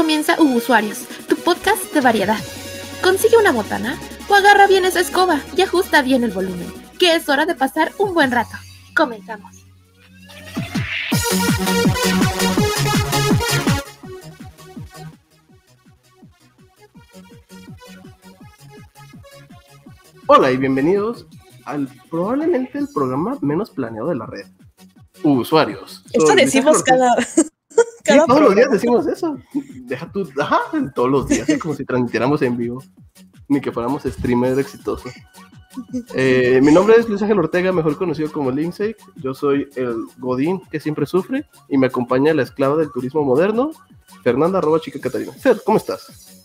comienza Usuarios, tu podcast de variedad. Consigue una botana o agarra bien esa escoba y ajusta bien el volumen, que es hora de pasar un buen rato. Comenzamos. Hola y bienvenidos al probablemente el programa menos planeado de la red. Usuarios. Esto decimos cada. Sí, todos los días decimos eso. Deja tu. Ajá, todos los días, es como si transmitiéramos en vivo. Ni que fuéramos streamer exitoso. Eh, mi nombre es Luis Ángel Ortega, mejor conocido como Linksay. Yo soy el Godín que siempre sufre y me acompaña la esclava del turismo moderno, Fernanda arroba chica Catarina. Fer, ¿cómo estás?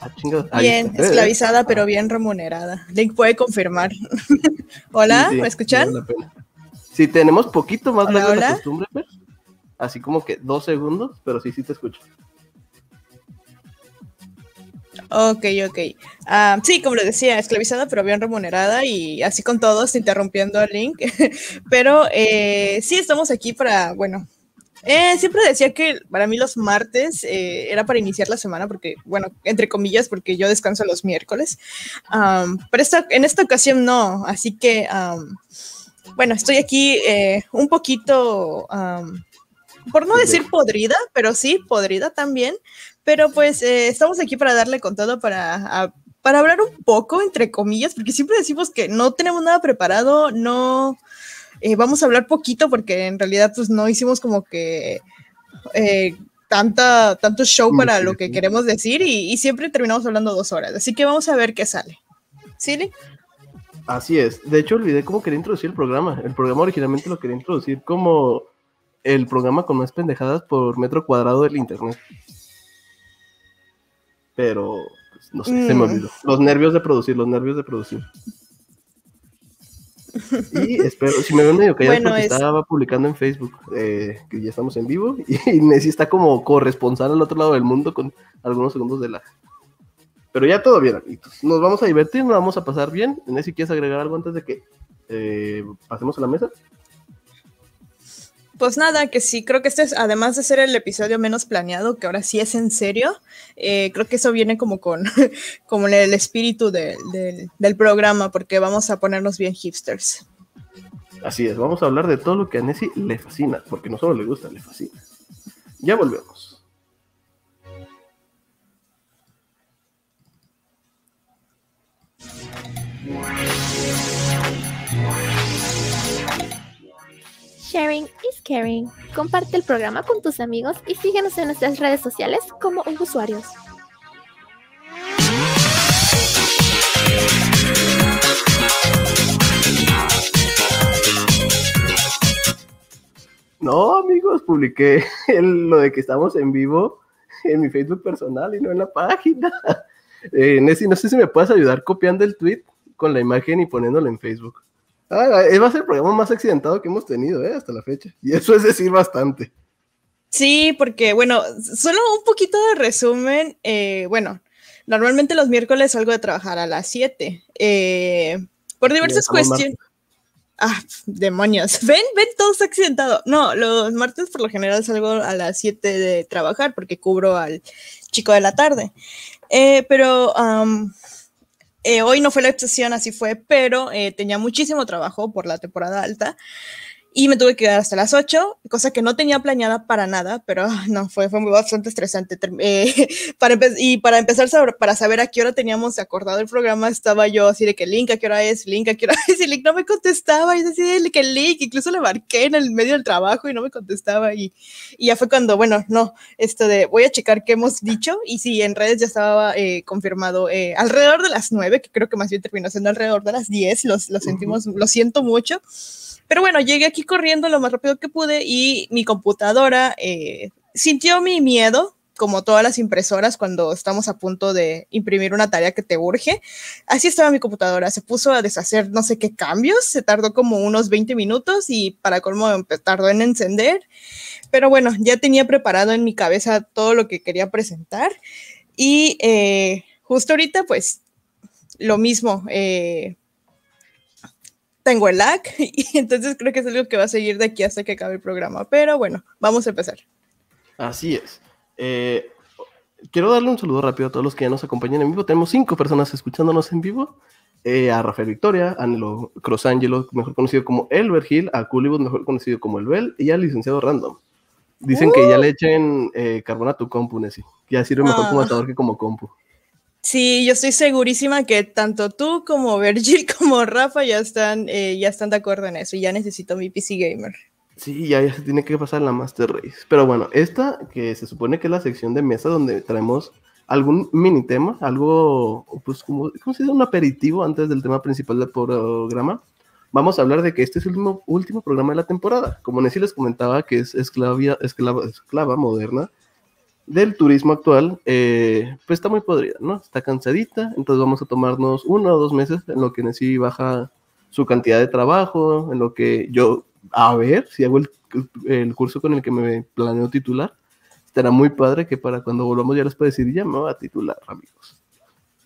Ah. Ahí Bien, está. esclavizada, pero bien remunerada. Link puede confirmar. Hola, Sí, sí, ¿me escuchan? Sí, tenemos poquito más Hola, largo de la costumbre, Fer. Así como que dos segundos, pero sí, sí te escucho. Ok, ok. Ah, sí, como les decía, esclavizada, pero bien remunerada y así con todos, interrumpiendo a Link. pero eh, sí, estamos aquí para, bueno, eh, siempre decía que para mí los martes eh, era para iniciar la semana, porque, bueno, entre comillas, porque yo descanso los miércoles. Am, pero esta, en esta ocasión no, así que, am, bueno, estoy aquí eh, un poquito, por no decir podrida, pero sí, podrida también. Pero pues eh, estamos aquí para darle con todo, para, a- para hablar un poco, entre comillas, porque siempre decimos que no tenemos nada preparado, no eh, vamos a hablar poquito, porque en realidad pues no hicimos como que tanta, tanto show para lo que queremos decir y, y siempre terminamos hablando dos horas. Así que vamos a ver qué sale. ¿Sí, Lee? Así es. De hecho, olvidé cómo quería introducir el programa. El programa originalmente lo quería introducir como el programa con más pendejadas por metro cuadrado del internet. Pero, pues, no sé, se me Mm. olvidó. Los nervios de producir, los nervios de producir. Y espero, si me ven medio callado, Bueno, porque es- estaba publicando en Facebook eh, que ya estamos en vivo y Nessie está como corresponsal al otro lado del mundo con algunos segundos de lag. Pero ya todo bien, amiguitos. Nos vamos a divertir, nos vamos a pasar bien. Nessie, ¿quieres agregar algo antes de que eh, pasemos a la mesa? Pues nada, que sí, creo que este es, además de ser el episodio menos planeado, que ahora sí es en serio, eh, creo que eso viene como con como el espíritu de- del- del programa, porque vamos a ponernos bien hipsters. Así es, vamos a hablar de todo lo que a Nessie le fascina, porque no solo le gusta, le fascina. Ya volvemos. Sharing is caring. Comparte el programa con tus amigos y síguenos en nuestras redes sociales como Usuarios. No, amigos, publiqué lo de que estamos en vivo en mi Facebook personal y no en la página. Eh, no sé si me puedes ayudar copiando el tweet con la imagen y poniéndolo en Facebook. Ah, va a ser el programa más accidentado que hemos tenido, ¿eh? Hasta la fecha. Y eso es decir bastante. Sí, porque bueno, solo un poquito de resumen. eh, bueno, normalmente los miércoles salgo de trabajar a las 7. eh, por diversas cuestiones. Ah, demonios. Ven, ven, todo está accidentado. No, los martes por lo general salgo a las 7 de trabajar porque cubro al chico de la tarde. Eh, pero eh, hoy no fue la excepción, así fue, pero eh, tenía muchísimo trabajo por la temporada alta y me tuve que quedar hasta las 8, cosa que no tenía planeada para nada, pero ah, no, fue, fue bastante estresante. Eh, para y para empezar, para saber a qué hora teníamos acordado el programa, estaba yo así de que Link, ¿a qué hora es? Link, ¿a qué hora es? Y Link no me contestaba, y yo así de que Link, incluso le marqué en el medio del trabajo y no me contestaba, y, y ya fue cuando, bueno, no, esto de voy a checar qué hemos dicho, y sí, en redes ya estaba eh, confirmado eh, alrededor de las 9, que creo que más bien terminó siendo alrededor de las 10, los, lo sentimos, lo siento mucho. Pero bueno, llegué aquí corriendo lo más rápido que pude y mi computadora eh, sintió mi miedo, como todas las impresoras cuando estamos a punto de imprimir una tarea que te urge. Así estaba mi computadora, se puso a deshacer no sé qué cambios, se tardó como unos 20 minutos y para colmo tardó en encender. Pero bueno, ya tenía preparado en mi cabeza todo lo que quería presentar y eh, justo ahorita pues lo mismo. eh, tengo el lag y entonces creo que es algo que va a seguir de aquí hasta que acabe el programa. Pero bueno, vamos a empezar. Así es. Eh, quiero darle un saludo rápido a todos los que ya nos acompañan en vivo. Tenemos cinco personas escuchándonos en vivo. Eh, a Rafael Victoria, a Nelo Crosangelo, mejor conocido como El Vergil, a Culibus, mejor conocido como El Bel, y al licenciado Random. Dicen que ya le echen eh, carbonato compu, Nessie. Ya sirve mejor como Ah. atador que como compu. Sí, yo estoy segurísima que tanto tú como Virgil como Rafa ya están, eh, ya están de acuerdo en eso. y Ya necesito mi PC Gamer. Sí, ya, ya se tiene que pasar la Master Race. Pero bueno, esta que se supone que es la sección de mesa donde traemos algún mini tema, algo, pues, como, ¿cómo se dice? Un aperitivo antes del tema principal del programa. Vamos a hablar de que este es el último, programa de la temporada. Como Nessie les comentaba, que es esclavia, esclava, esclava moderna del turismo actual, eh, pues está muy podrida, ¿no? Está cansadita, entonces vamos a tomarnos uno o dos meses en lo que Nessie baja su cantidad de trabajo, en lo que yo, a ver si hago el, el curso con el que me planeo titular, estará muy padre que para cuando volvamos ya les puedo decir, ya me voy a titular, amigos.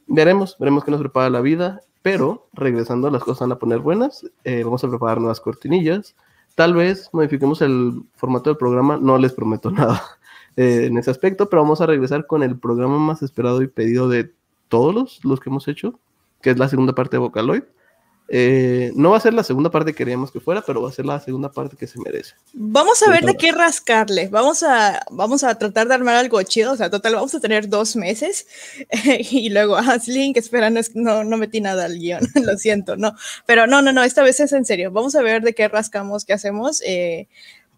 Veremos, veremos qué nos prepara la vida, pero regresando las cosas van a poner buenas, eh, vamos a preparar nuevas cortinillas, tal vez modifiquemos el formato del programa, no les prometo nada eh, en ese aspecto, pero vamos a regresar con el programa más esperado y pedido de todos los, los que hemos hecho, que es la segunda parte de Vocaloid. Eh, no va a ser la segunda parte que queríamos que fuera, pero va a ser la segunda parte que se merece. Vamos a ver de qué rascarle. Vamos a, vamos a tratar de armar algo chido. O sea, total, vamos a tener dos meses. y luego, ah, Link, espera, no, no, no metí nada al guion. Lo siento, no. Pero no, no, no, esta vez es en serio. Vamos a ver de qué rascamos, qué hacemos. eh,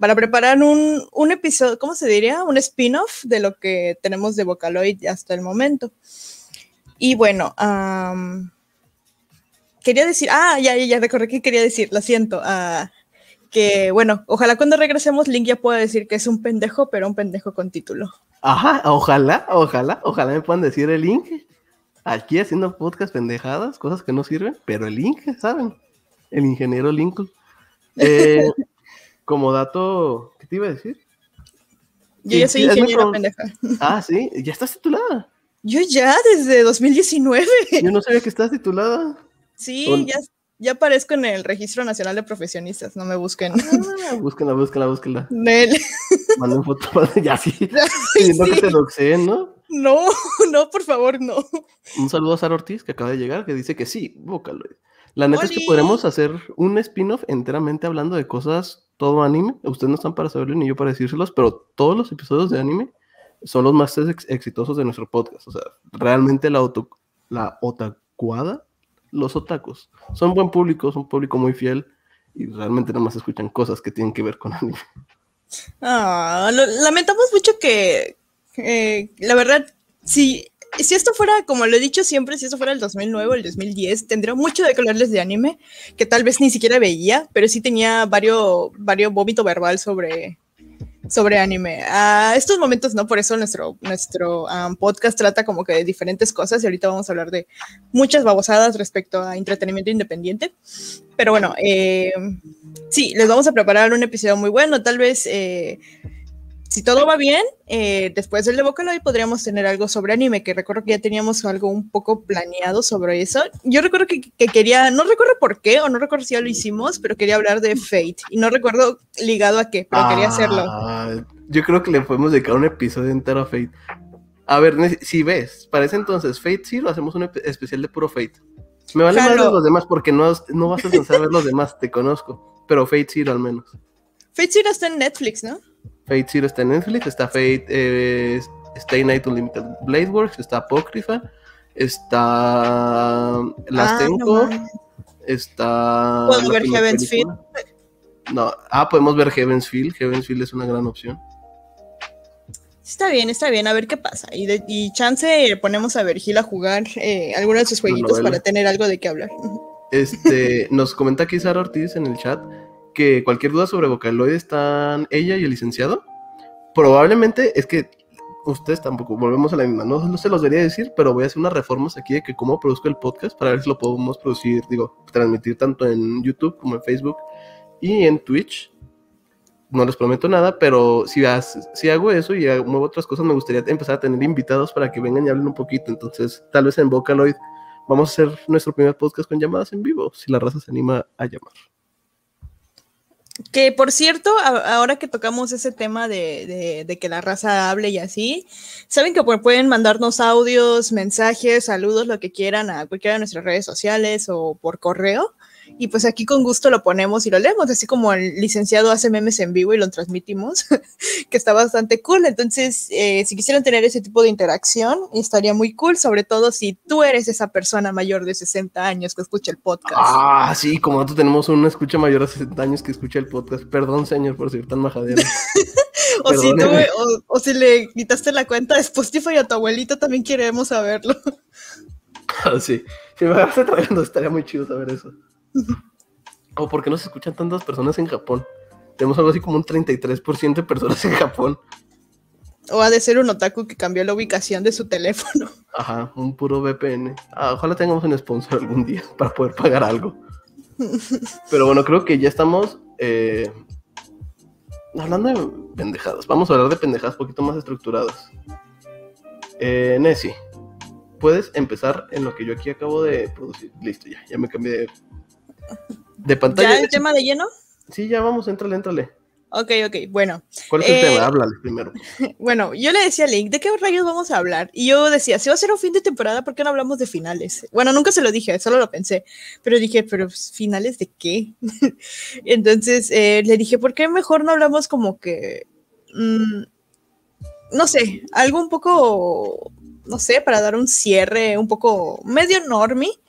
para preparar un, un episodio, ¿cómo se diría? Un spin-off de lo que tenemos de Vocaloid hasta el momento. Y bueno, quería decir, ah, ya, ya, ya recordé que quería decir, lo siento. ah, que bueno, ojalá cuando regresemos Link ya pueda decir que es un pendejo, pero un pendejo con título. Ajá, ojalá, ojalá, ojalá me puedan decir el link. Aquí haciendo podcast pendejadas, cosas que no sirven, pero el link, ¿saben? El ingeniero Lincoln. Eh, como dato, ¿qué te iba a decir? Yo Sí, ya soy sí, ingeniera pendeja. Ah, sí, ya estás titulada. Yo ya desde 2019. Yo no sabía que estás titulada. Sí, ya, ya aparezco en el Registro Nacional de Profesionistas, no me busquen. Ah, búscala, búscala, búscala. Nel. Manden foto, ya sí. Pidiendo que sí. te doxeen, ¿no? No, no, por favor, no. Un saludo a Sara Ortiz, que acaba de llegar, que dice que sí, Vocaloid. La neta es que podremos hacer un spin-off enteramente hablando de cosas, todo anime. Ustedes no están para saberlo ni yo para decírselos, pero todos los episodios de anime son los más ex- exitosos de nuestro podcast. O sea, realmente la, auto, la otakuada, los otakus, son buen público, son un público muy fiel y realmente nada más escuchan cosas que tienen que ver con anime. Ah, lamentamos mucho que, eh, la verdad, si, si esto fuera, como lo he dicho siempre, si esto fuera el 2009 o el 2010, tendría mucho de hablarles de anime, que tal vez ni siquiera veía, pero sí tenía varios, varios vómito verbal sobre, sobre anime. A estos momentos no, por eso nuestro, nuestro um, podcast trata como que de diferentes cosas y ahorita vamos a hablar de muchas babosadas respecto a entretenimiento independiente. Pero bueno, eh, sí, les vamos a preparar un episodio muy bueno. Tal vez, eh, si todo va bien, eh, después del de Vocaloid podríamos tener algo sobre anime, que recuerdo que ya teníamos algo un poco planeado sobre eso. Yo recuerdo que, que quería, no recuerdo por qué, o no recuerdo si ya lo hicimos, pero quería hablar de Fate. Y no recuerdo ligado a qué, pero quería hacerlo. Ah, Yo creo que le podemos dedicar un episodio entero a Fate. A ver, si ves, para ese entonces, Fate Zero, hacemos un especial de puro Fate. Me vale más de Jalo. los demás porque no, no vas a a ver los demás, te conozco. Pero Fate Zero al menos. Fate Zero está en Netflix, ¿no? Fate Zero está en Netflix, está Fate, eh, Stay Night Unlimited Blade Works, está Apocrypha, está Last Ah, no está... ¿Puedo ver Heaven's película. No, ah, podemos ver Heaven's Field. Heaven's Field es una gran opción. Está bien, está bien, a ver qué pasa. Y, de- y chance ponemos a Virgil a jugar eh, algunos de sus jueguitos para tener algo de qué hablar. Este, nos comenta aquí Sara Ortiz en el chat que cualquier duda sobre Vocaloid están ella y el licenciado. Probablemente es que ustedes tampoco, volvemos a la misma, no, no se los debería decir, pero voy a hacer unas reformas aquí de que cómo produzco el podcast para ver si lo podemos producir, digo, transmitir tanto en YouTube como en Facebook y en Twitch. No les prometo nada, pero si, si hago eso y hago- muevo otras cosas, me gustaría empezar a tener invitados para que vengan y hablen un poquito. Entonces, tal vez en Vocaloid vamos a hacer nuestro primer podcast con llamadas en vivo, si la raza se anima a llamar. Que por cierto, ahora que tocamos ese tema de, de, que la raza hable y así, saben que pueden mandarnos audios, mensajes, saludos, lo que quieran a cualquiera de nuestras redes sociales o por correo. Y pues aquí con gusto lo ponemos y lo leemos, así como el licenciado hace memes en vivo y lo transmitimos, que está bastante cool. Entonces, eh, si quisieran tener ese tipo de interacción, estaría muy cool, sobre todo si tú eres esa persona mayor de 60 años que escucha el podcast. Ah, sí, como nosotros tenemos una escucha mayor de 60 años que escucha el podcast. Perdón, señor, por ser tan majadero. o, si tú, o, si le quitaste la cuenta de Spotify a tu abuelito, también queremos saberlo. Ah, sí, si me vas trayendo, estaría muy chido saber eso. ¿O por qué no se escuchan tantas personas en Japón? Tenemos algo así como un 33% de personas en Japón. O ha de ser un otaku que cambió la ubicación de su teléfono. Ajá, un puro VPN. Ah, ojalá tengamos un sponsor algún día para poder pagar algo. Pero bueno, creo que ya estamos eh, hablando de pendejadas. Vamos a hablar de pendejadas un poquito más estructuradas. Eh, Nessie, puedes empezar en lo que yo aquí acabo de producir. Listo, ya, ya me cambié de de pantalla. ¿Ya el tema de lleno? Sí, ya vamos, entrale, entrale. Ok, ok, bueno. ¿Cuál es el tema? Eh, Háblale primero. Bueno, yo le decía a Link, ¿de qué rayos vamos a hablar? Y yo decía, si va a ser un fin de temporada, ¿por qué no hablamos de finales? Bueno, nunca se lo dije, solo lo pensé, pero dije, ¿pero finales de qué? Entonces eh, le dije, ¿por qué mejor no hablamos como que, mm, no sé, algo un poco, no sé, para dar un cierre un poco medio normie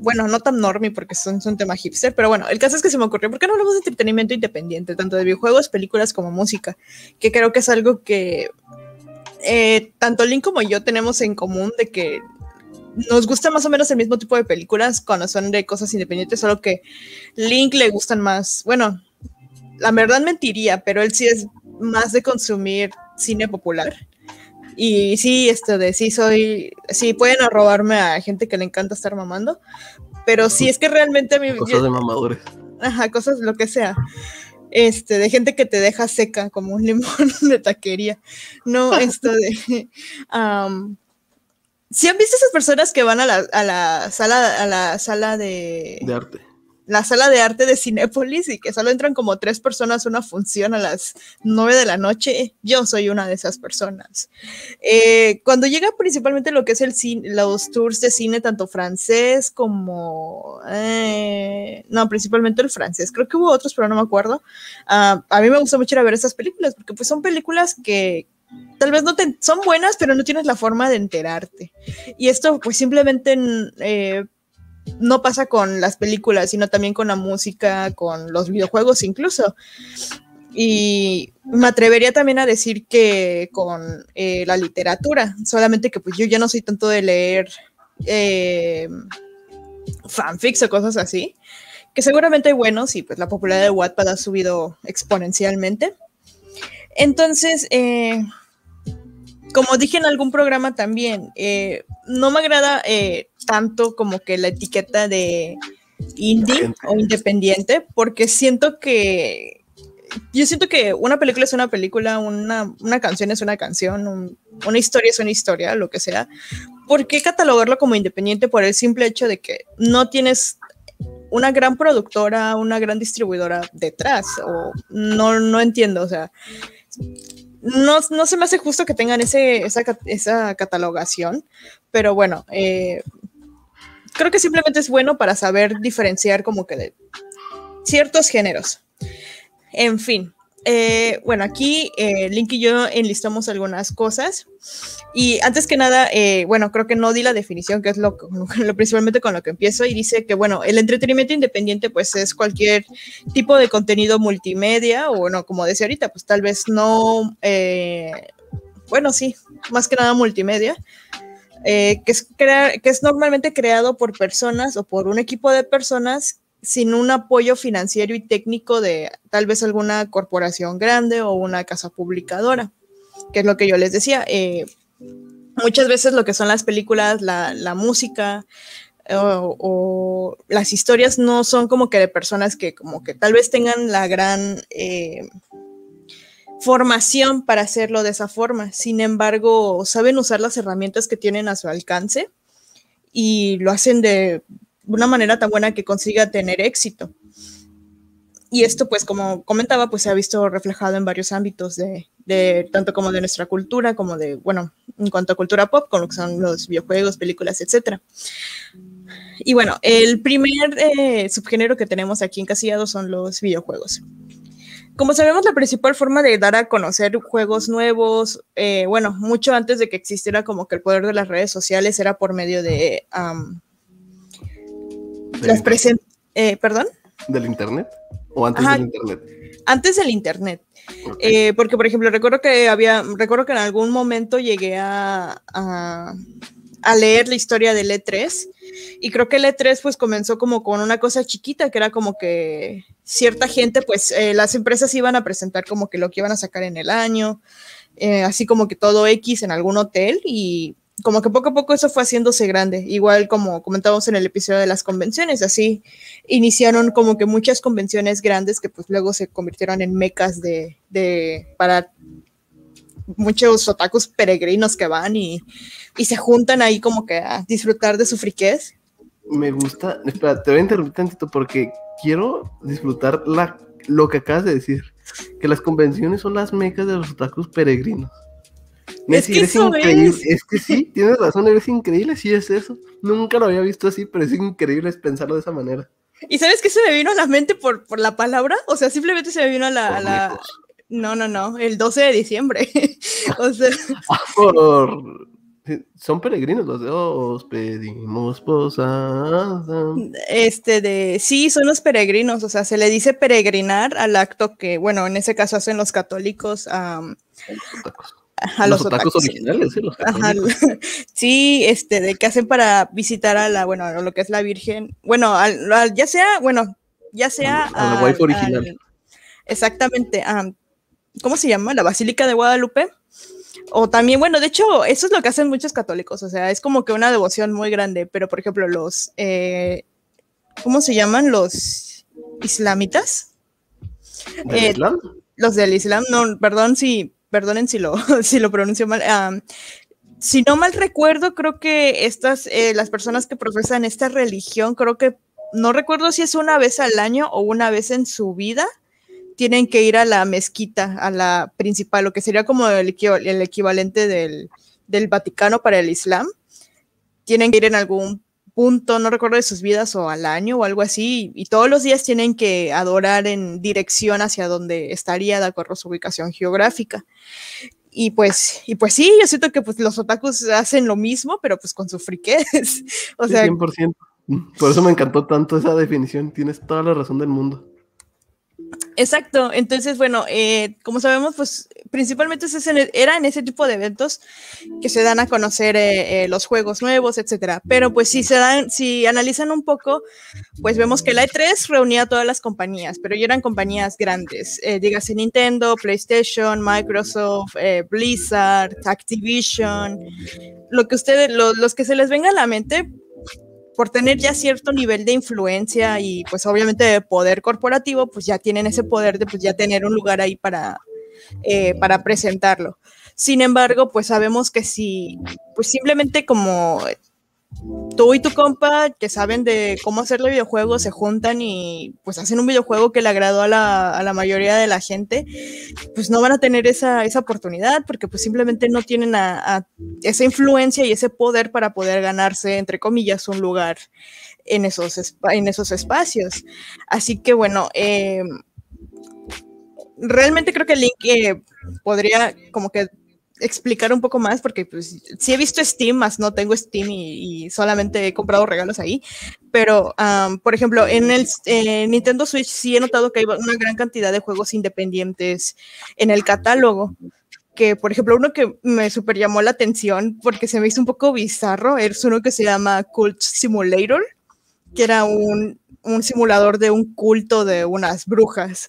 bueno, no tan normie porque son, un tema hipster, pero bueno, el caso es que se me ocurrió, ¿por qué no hablamos de entretenimiento independiente, tanto de videojuegos, películas como música? Que creo que es algo que eh, tanto Link como yo tenemos en común de que nos gusta más o menos el mismo tipo de películas cuando son de cosas independientes, solo que Link le gustan más, bueno, la verdad mentiría, pero él sí es más de consumir cine popular. Y sí, esto de sí soy, sí pueden robarme a gente que le encanta estar mamando, pero sí es que realmente a mí... Cosas de mamadores. Ajá, cosas lo que sea. Este, de gente que te deja seca como un limón de taquería. No, esto de... Um, ¿Sí han visto esas personas que van a la, a la sala, a la sala de... De arte la sala de arte de Cinépolis y que solo entran como tres personas una función a las nueve de la noche. Yo soy una de esas personas. Eh, cuando llega principalmente lo que es el cine, los tours de cine, tanto francés como... Eh, no, principalmente el francés. Creo que hubo otros, pero no me acuerdo. Ah, a mí me gusta mucho ir a ver estas películas porque pues son películas que, tal vez no son buenas, pero no tienes la forma de enterarte. Y esto, pues simplemente eh, no pasa con las películas, sino también con la música, con los videojuegos incluso. Y me atrevería también a decir que con eh, la literatura, solamente que pues yo ya no soy tanto de leer eh, fanfics o cosas así, que seguramente hay buenos y pues la popularidad de Wattpad ha subido exponencialmente. Entonces, eh, como dije en algún programa también, eh, no me agrada eh, tanto como que la etiqueta de indie o independiente, porque siento que yo siento que una película es una película, una, canción es una canción, una historia es una historia, lo que sea. ¿Por qué catalogarlo como independiente por el simple hecho de que no tienes una gran productora, una gran distribuidora detrás? O no, no entiendo, o sea, no, se me hace justo que tengan ese, esa, catalogación, pero bueno, eh, creo que simplemente es bueno para saber diferenciar como que de ciertos géneros. En fin, eh, bueno, aquí eh, Link y yo enlistamos algunas cosas. Y antes que nada, eh, bueno, creo que no di la definición, que es lo, lo, principalmente con lo que empiezo, y dice que, bueno, el entretenimiento independiente, pues es cualquier tipo de contenido multimedia, o bueno, como decía ahorita, pues tal vez no, bueno, sí, más que nada multimedia, que, es que es normalmente creado por personas o por un equipo de personas sin un apoyo financiero y técnico de tal vez alguna corporación grande o una casa publicadora, que es lo que yo les decía. Eh, muchas veces lo que son las películas, la, música o, las historias no son como que de personas que como que tal vez tengan la gran eh, formación para hacerlo de esa forma. Sin embargo, saben usar las herramientas que tienen a su alcance y lo hacen de una manera tan buena que consiga tener éxito. y esto, pues, como comentaba, pues se ha visto reflejado en varios ámbitos de, tanto como de nuestra cultura, como de, bueno, en cuanto a cultura pop, con lo que son los videojuegos, películas, etcétera. Y bueno, el primer eh, subgénero que tenemos aquí encasillado son los videojuegos. Como sabemos, la principal forma de dar a conocer juegos nuevos, eh, bueno, mucho antes de que existiera como que el poder de las redes sociales era por medio de las present... Eh, ¿Perdón? ¿Del internet? ¿O antes del internet? Antes del internet. Okay. Eh, porque, por ejemplo, recuerdo que había, recuerdo que en algún momento llegué a, a, a, leer la historia del E3 y creo que el E3 pues comenzó como con una cosa chiquita que era como que cierta gente, pues eh, las empresas iban a presentar como que lo que iban a sacar en el año, eh, así como que todo X en algún hotel y como que poco a poco eso fue haciéndose grande, igual como comentábamos en el episodio de las convenciones, así iniciaron como que muchas convenciones grandes que pues luego se convirtieron en mecas de, de para muchos otakus peregrinos que van y, y, se juntan ahí como que a disfrutar de su friquez. Me gusta, espera, te voy a interrumpir tantito porque quiero disfrutar la, lo que acabas de decir, que las convenciones son las mecas de los otakus peregrinos. Messi, es que eso increíble. es. Es que sí, tienes razón, eres increíble, sí es eso. Nunca lo había visto así, pero es increíble pensarlo de esa manera. ¿Y sabes qué se me vino a la mente por, por la palabra? O sea, simplemente se me vino a la... A la... No, no, no, el 12 de diciembre. o sea... Ah, por... Son peregrinos los de os pedimos posada. Este de sí, son los peregrinos, o sea, se le dice peregrinar al acto que, bueno, en ese caso hacen los católicos um, a los, los otakus, otakus originales, sí, los Ajá, sí, este, de qué hacen para visitar a la, bueno, a lo que es la Virgen, bueno, al, al, ya sea, bueno, ya sea a, a la wife original. Al, exactamente, um, ¿cómo se llama? La Basílica de Guadalupe. O también, bueno, de hecho, eso es lo que hacen muchos católicos, o sea, es como que una devoción muy grande, pero por ejemplo, los, eh, ¿cómo se llaman? Los islamitas. ¿Del eh, Islam? Los del Islam, no, perdón si, perdonen si lo, si lo pronuncio mal. Si no mal recuerdo, creo que estas, eh, las personas que profesan esta religión, creo que, no recuerdo si es una vez al año o una vez en su vida, tienen que ir a la mezquita, a la principal, lo que sería como el, el equivalente del, del, Vaticano para el Islam. Tienen que ir en algún punto, no recuerdo de sus vidas o al año o algo así, y todos los días tienen que adorar en dirección hacia donde estaría de acuerdo a su ubicación geográfica. Y pues, y pues sí, yo siento que pues los otakus hacen lo mismo, pero pues con su friquez. o sea, 100%. Por eso me encantó tanto esa definición, tienes toda la razón del mundo. Exacto, entonces bueno, eh, como sabemos, pues principalmente es ese, era en ese tipo de eventos que se dan a conocer eh, eh, los juegos nuevos, etcétera. Pero pues si se dan, si analizan un poco, pues vemos que la E3 reunía a todas las compañías, pero ya eran compañías grandes, dígase Nintendo, PlayStation, Microsoft, Blizzard, Activision, lo que ustedes, lo, los que se les venga a la mente, por tener ya cierto nivel de influencia y pues obviamente de poder corporativo, pues ya tienen ese poder de pues ya tener un lugar ahí para, eh, para presentarlo. Sin embargo, pues sabemos que si, pues simplemente como tú y tu compa que saben de cómo hacerle videojuegos se juntan y pues hacen un videojuego que le agradó a la, a la mayoría de la gente, pues no van a tener esa, esa oportunidad porque pues simplemente no tienen a, esa influencia y ese poder para poder ganarse, entre comillas, un lugar en esos, en esos espacios. Así que bueno, eh, realmente creo que Link eh, podría como que explicar un poco más porque pues sí he visto Steam, más no tengo Steam y, y solamente he comprado regalos ahí, pero um, por ejemplo en el eh, Nintendo Switch sí he notado que hay una gran cantidad de juegos independientes en el catálogo que por ejemplo uno que me super llamó la atención porque se me hizo un poco bizarro es uno que se llama Cult Simulator que era un un simulador de un culto de unas brujas.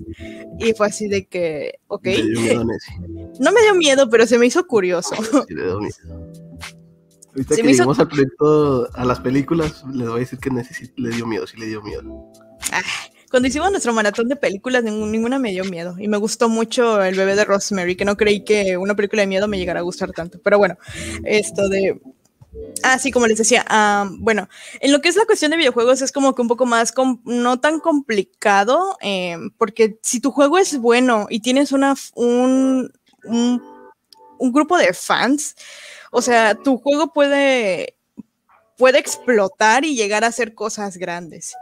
Y fue así de que, ok. Me dio miedo, no me dio miedo, pero se me hizo curioso. Sí, le dio miedo. Ahorita se que llegamos hizo... al proyecto, a las películas, le voy a decir que necesito, le dio miedo, sí le dio miedo. Ah, cuando hicimos nuestro maratón de películas, ninguna me dio miedo. Y me gustó mucho El bebé de Rosemary, que no creí que una película de miedo me llegara a gustar tanto. Pero bueno, esto de Ah, sí, como les decía, ah, bueno, en lo que es la cuestión de videojuegos es como que un poco más, no tan complicado, eh, porque si tu juego es bueno y tienes una, un, un, un grupo de fans, o sea, tu juego puede puede explotar y llegar a hacer cosas grandes.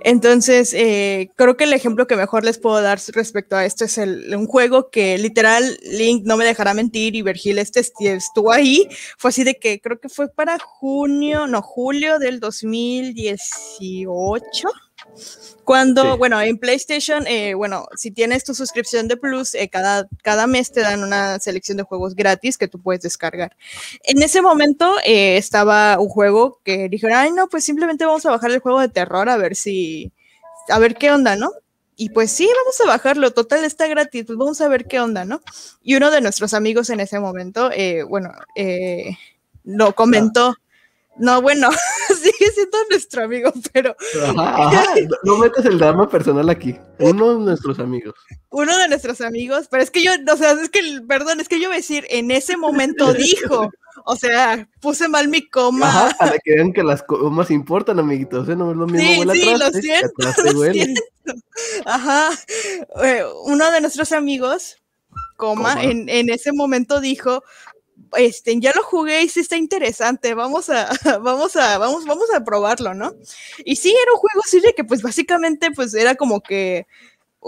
Entonces, eh, creo que el ejemplo que mejor les puedo dar respecto a esto es el, un juego que literal Link no me dejará mentir y Vergil este estuvo ahí. Fue así de que creo que fue para junio, no, julio del 2018 cuando, bueno, en PlayStation, eh, bueno, si tienes tu suscripción de Plus, eh, cada, cada mes te dan una selección de juegos gratis que tú puedes descargar. En ese momento eh, estaba un juego que dijeron, ay, no, pues simplemente vamos a bajar el juego de terror a ver si, a ver qué onda, ¿no? Y pues sí, vamos a bajarlo, total está gratis, pues vamos a ver qué onda, ¿no? Y uno de nuestros amigos en ese momento, bueno, lo comentó. No, bueno, sigue siendo nuestro amigo, pero. No metas el drama personal aquí. Uno de nuestros amigos. Uno de nuestros amigos, pero es que yo, o sea, es que, perdón, es que yo voy a decir, en ese momento dijo. O sea, puse mal mi coma. Ajá, para que vean que las comas importan, amiguitos. ¿eh? No es lo mismo. Sí, sí, lo siento, lo siento. Ajá. Eh, uno de nuestros amigos, coma, En, en ese momento dijo, este, ya lo jugué y sí está interesante, vamos a, vamos a, vamos, vamos a probarlo, ¿no? Y sí, era un juego así de que pues básicamente pues era como que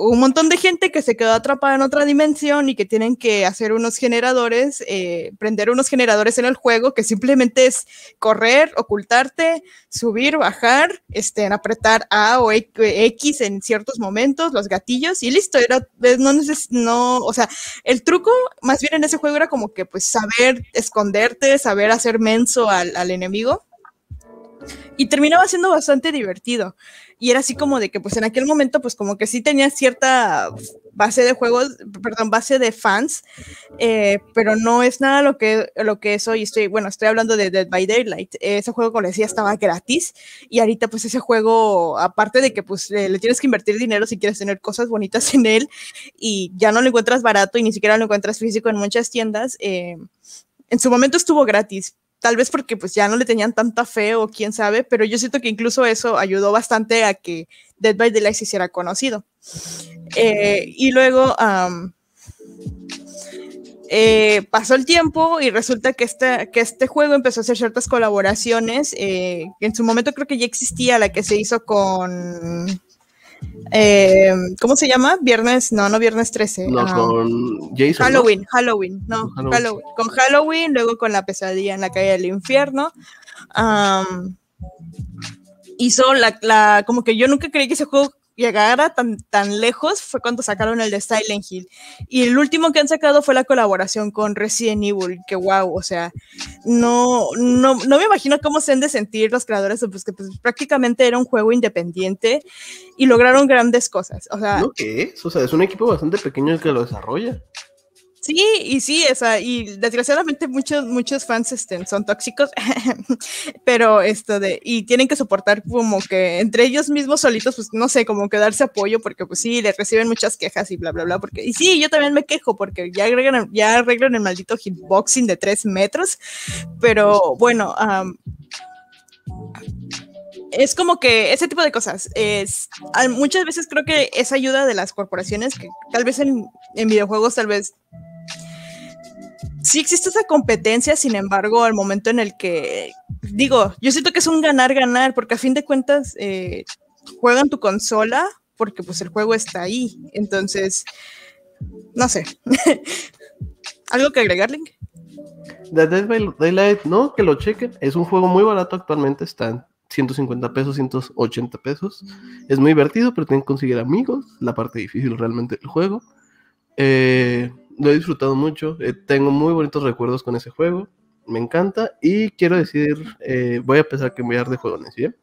un montón de gente que se quedó atrapada en otra dimensión y que tienen que hacer unos generadores, eh, prender unos generadores en el juego que simplemente es correr, ocultarte, subir, bajar, este, apretar A o X en ciertos momentos, los gatillos y listo. Era, no, no, o sea, el truco más bien en ese juego era como que pues saber esconderte, saber hacer menso al, al enemigo y terminaba siendo bastante divertido. Y era así como de que, pues en aquel momento, pues como que sí tenía cierta base de juegos, perdón, base de fans, eh, pero no es nada lo que, lo que es hoy. Estoy, bueno, estoy hablando de Dead by Daylight. Ese juego, como les decía, estaba gratis y ahorita pues ese juego, aparte de que pues le tienes que invertir dinero si quieres tener cosas bonitas en él y ya no lo encuentras barato y ni siquiera lo encuentras físico en muchas tiendas, eh, en su momento estuvo gratis, tal vez porque pues ya no le tenían tanta fe o quién sabe, pero yo siento que incluso eso ayudó bastante a que Dead by Daylight se hiciera conocido. Eh, y luego eh, pasó el tiempo y resulta que este, que este juego empezó a hacer ciertas colaboraciones. Eh, en su momento creo que ya existía la que se hizo con eh, ¿Cómo se llama? Viernes, no, no viernes 13. No, con Jason. Halloween, Halloween, no, Halloween. Con Halloween, luego con la pesadilla en la calle del infierno. hizo la, la, como que yo nunca creí que ese juego llegara tan, tan lejos fue cuando sacaron el de Silent Hill. Y el último que han sacado fue la colaboración con Resident Evil, que wow, o sea, no, no, no me imagino cómo se han de sentir los creadores, pues que pues, prácticamente era un juego independiente y lograron grandes cosas. O sea, qué es? O sea, es un equipo bastante pequeño el que lo desarrolla. Sí, y sí, esa, y desgraciadamente muchos, muchos fans este, son tóxicos, pero esto de, y tienen que soportar como que entre ellos mismos solitos, pues no sé, como que darse apoyo, porque pues sí, les reciben muchas quejas y bla, bla, bla, porque, y sí, yo también me quejo, porque ya agregan, ya arreglan el maldito hitboxing de tres metros, pero bueno, es como que ese tipo de cosas. Es, muchas veces creo que esa ayuda de las corporaciones, que tal vez en videojuegos, tal vez sí existe esa competencia, sin embargo, al momento en el que, digo, yo siento que es un ganar-ganar, porque a fin de cuentas eh, juegan tu consola porque pues el juego está ahí. Entonces, no sé. ¿Algo que agregar, Link? The Dead by Daylight, no, que lo chequen. Es un juego muy barato actualmente, está en 150 pesos, 180 pesos. Es muy divertido, pero tienen que conseguir amigos, la parte difícil realmente del juego. Eh, lo he disfrutado mucho, eh, tengo muy bonitos recuerdos con ese juego, me encanta y quiero decir, eh, voy a empezar a cambiar de juego a Nessie, ¿eh?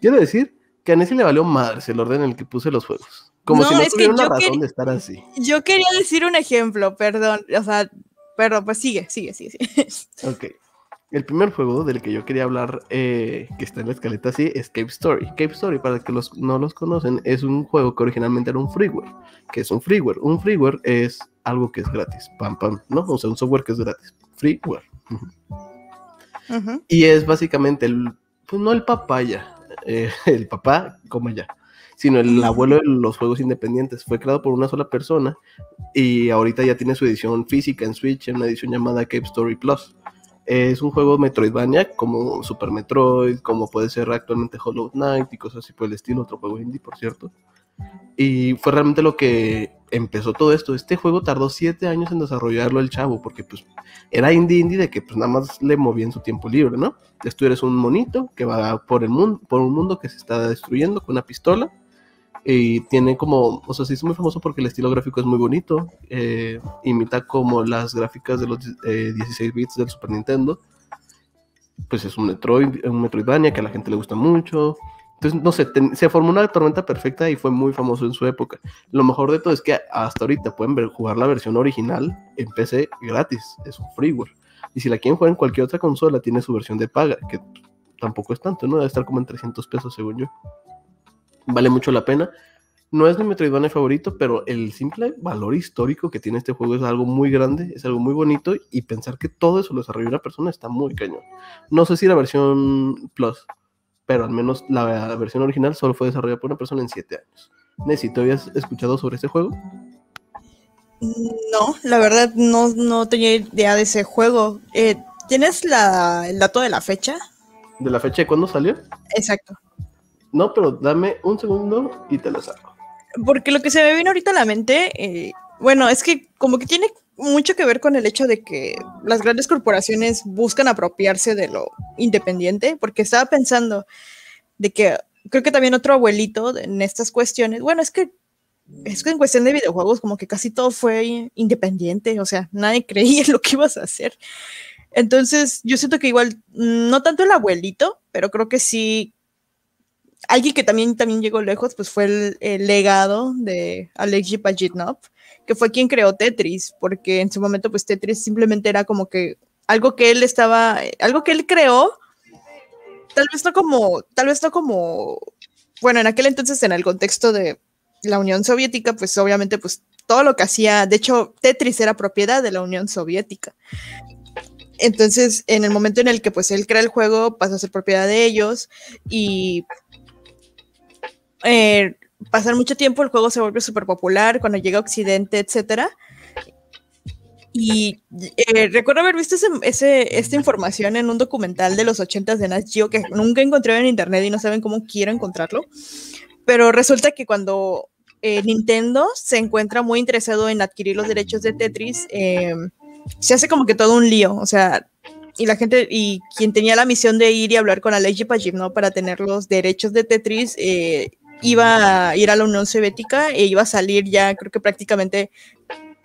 Quiero decir que a Nessie le valió madres el orden en el que puse los juegos. Como si no tuviera una razón de estar así. Yo quería decir un ejemplo, perdón, o sea, pero pues sigue, sigue, sigue. sigue. Ok. El primer juego del que yo quería hablar, que está en la escaleta así, es Cape Story. Cape Story, para que los, no los conocen, es un juego que originalmente era un freeware. que es un freeware? Un freeware es algo que es gratis, pam, pam, ¿no? O sea, un software que es gratis, freeware. Y es básicamente el, pues no el papaya, eh, el papá como ya, sino el abuelo de los juegos independientes. Fue creado por una sola persona y ahorita ya tiene su edición física en Switch, en una edición llamada Cape Story Plus. Es un juego Metroidvania como Super Metroid, como puede ser actualmente Hollow Knight y cosas así por el estilo, otro juego indie, por cierto. Y fue realmente lo que empezó todo esto. Este juego tardó siete años en desarrollarlo el chavo, porque pues era indie indie de que pues nada más le movía en su tiempo libre, ¿no? Entonces tú eres un monito que va por el mundo, por un mundo que se está destruyendo con una pistola. Y tiene como, o sea, sí es muy famoso porque el estilo gráfico es muy bonito. eh, imita como las gráficas de los eh, 16 bits del Super Nintendo. Pues es un Metroid, un Metroidvania que a la gente le gusta mucho. Entonces, no sé, se formó una tormenta perfecta y fue muy famoso en su época. Lo mejor de todo es que hasta ahorita pueden ver, jugar la versión original en PC gratis, es un freeware. Y si la quieren jugar en cualquier otra consola, tiene su versión de paga, que tampoco es tanto, ¿no? Debe estar como en 300 pesos, según yo. Vale mucho la pena. No es mi Metroidvania favorito, pero el simple valor histórico que tiene este juego es algo muy grande, es algo muy bonito, y pensar que todo eso lo desarrolló una persona está muy cañón. No sé si la versión Plus, pero al menos la versión original solo fue desarrollada por una persona en 7 años. Nessie, ¿te habías escuchado sobre este juego? No, la verdad no, no tenía idea de ese juego. Eh, ¿Tienes la, el dato de la fecha? ¿De la fecha de cuándo salió? Exacto. No, pero dame un segundo y te lo saco. Porque lo que se me viene ahorita a la mente, eh, bueno, es que como que tiene mucho que ver con el hecho de que las grandes corporaciones buscan apropiarse de lo independiente, porque estaba pensando de que creo que también otro abuelito en estas cuestiones, bueno, es que es que en cuestión de videojuegos como que casi todo fue independiente, o sea, nadie creía en lo que ibas a hacer. Entonces, yo siento que igual, no tanto el abuelito, pero creo que sí alguien que también, también llegó lejos, pues fue el, el legado de Alexei Pajitnov, que fue quien creó Tetris, porque en su momento, pues Tetris simplemente era como que algo que él estaba, algo que él creó, tal vez no como, tal vez no como, bueno, en aquel entonces en el contexto de la Unión Soviética, pues obviamente, pues todo lo que hacía, de hecho, Tetris era propiedad de la Unión Soviética. Entonces, en el momento en el que pues él crea el juego, pasa a ser propiedad de ellos y eh, pasar mucho tiempo, el juego se vuelve súper popular cuando llega a Occidente, etcétera. Y eh, recuerdo haber visto ese, ese- esta información en un documental de los 80 de Nat Geo que nunca encontré en internet y no saben cómo quiero encontrarlo. Pero resulta que cuando eh, Nintendo se encuentra muy interesado en adquirir los derechos de Tetris, eh, se hace como que todo un lío. O sea, y la gente, y quien tenía la misión de ir y hablar con Alexei Pajitnov para tener los derechos de Tetris, eh, iba a ir a la Unión Soviética e iba a salir ya, creo que prácticamente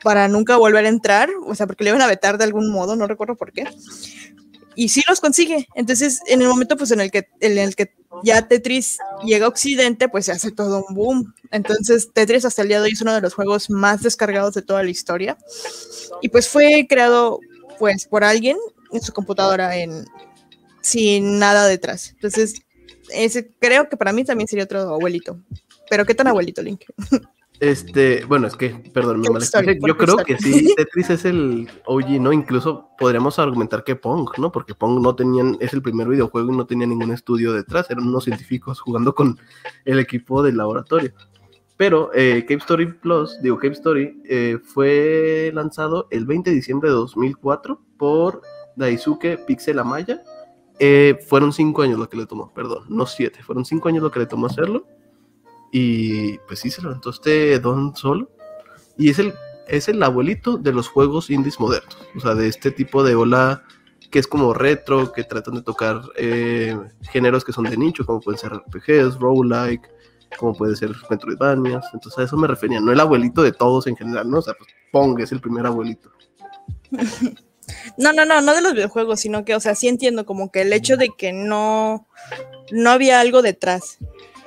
para nunca volver a entrar, o sea, porque le iban a vetar de algún modo, no recuerdo por qué. Y sí los consigue. Entonces, en el momento pues en el que en el que ya Tetris llega a Occidente, pues se hace todo un boom. Entonces, Tetris hasta el día de hoy es uno de los juegos más descargados de toda la historia. Y pues fue creado pues por alguien en su computadora en sin nada detrás. Entonces, ese creo que para mí también sería otro abuelito. Pero qué tan abuelito, Link. Este, bueno, es que, perdón, me mal. Yo creo que sí, Tetris es el OG, ¿no? Incluso podríamos argumentar que Pong, ¿no? Porque Pong no tenían, es el primer videojuego y no tenía ningún estudio detrás, eran unos científicos jugando con el equipo del laboratorio. Pero eh, Cave Story Plus, digo, Cave Story, eh, fue lanzado el 20 de diciembre de 2004 por Daisuke Pixel Amaya. Eh, fueron cinco años lo que le tomó, perdón, no siete, fueron cinco años lo que le tomó hacerlo. Y pues sí, se levantó este Don solo. Y es el, es el abuelito de los juegos indies modernos. O sea, de este tipo de ola que es como retro, que tratan de tocar eh, géneros que son de nicho, como pueden ser RPGs, roguelike, como puede ser Metroidvanias. Entonces a eso me refería, no el abuelito de todos en general, ¿no? O sea, pues Pong es el primer abuelito. No, no, no, no de los videojuegos, sino que, o sea, sí entiendo como que el hecho de que no, no había algo detrás.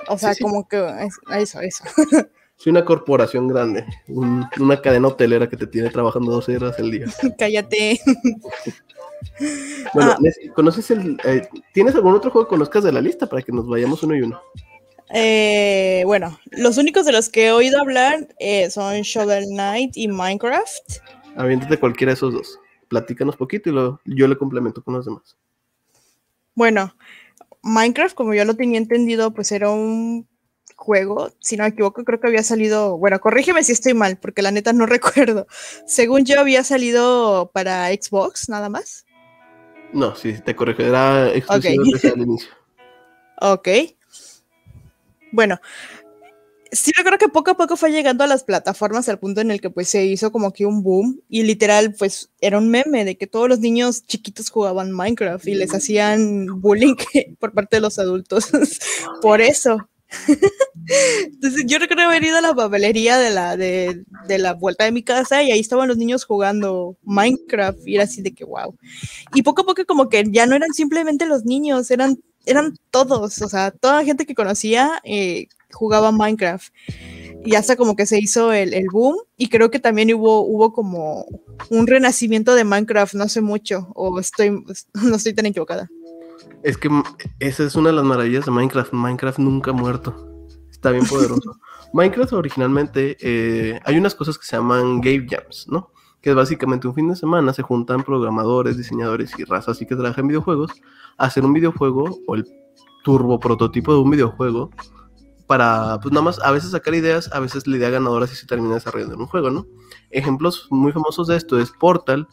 O sea, Sí, sí. como que es- eso, eso. Soy una corporación grande, un- una cadena hotelera que te tiene trabajando 12 horas al día. Cállate. Bueno, Ah. ¿conoces el... eh, ¿Tienes algún otro juego que conozcas de la lista para que nos vayamos uno y uno? Eh, bueno, los únicos de los que he oído hablar eh, son Shovel Knight y Minecraft. Aviéntate cualquiera de esos dos. Platícanos poquito y lo, yo le complemento con los demás. Bueno, Minecraft, como yo lo tenía entendido, pues era un juego, si no me equivoco, creo que había salido, bueno, corrígeme si estoy mal, porque la neta no recuerdo. Según yo había salido para Xbox, nada más. No, sí, te corrijo, era exclusivo Ok. de PC al inicio. Ok. Bueno, sí yo creo que poco a poco fue llegando a las plataformas al punto en el que pues se hizo como que un boom y literal pues era un meme de que todos los niños chiquitos jugaban Minecraft y les hacían bullying por parte de los adultos por eso. Entonces yo recuerdo haber ido a la papelería de la, de, de la vuelta de mi casa y ahí estaban los niños jugando Minecraft y era así de que wow. Y poco a poco como que ya no eran simplemente los niños, eran, eran todos, o sea, toda la gente que conocía eh, jugaba Minecraft. Y hasta como que se hizo el, el boom y creo que también hubo, hubo como un renacimiento de Minecraft no hace mucho, o estoy, no estoy tan equivocada. Es que esa es una de las maravillas de Minecraft. Minecraft nunca ha muerto. Está bien poderoso. Minecraft originalmente eh, hay unas cosas que se llaman Game Jams, ¿no? Que es básicamente un fin de semana se juntan programadores, diseñadores y razas así que trabajan videojuegos a hacer un videojuego o el turbo prototipo de un videojuego para, pues nada más, a veces sacar ideas, a veces la idea ganadora si se termina desarrollando en un juego, ¿no? Ejemplos muy famosos de esto es Portal,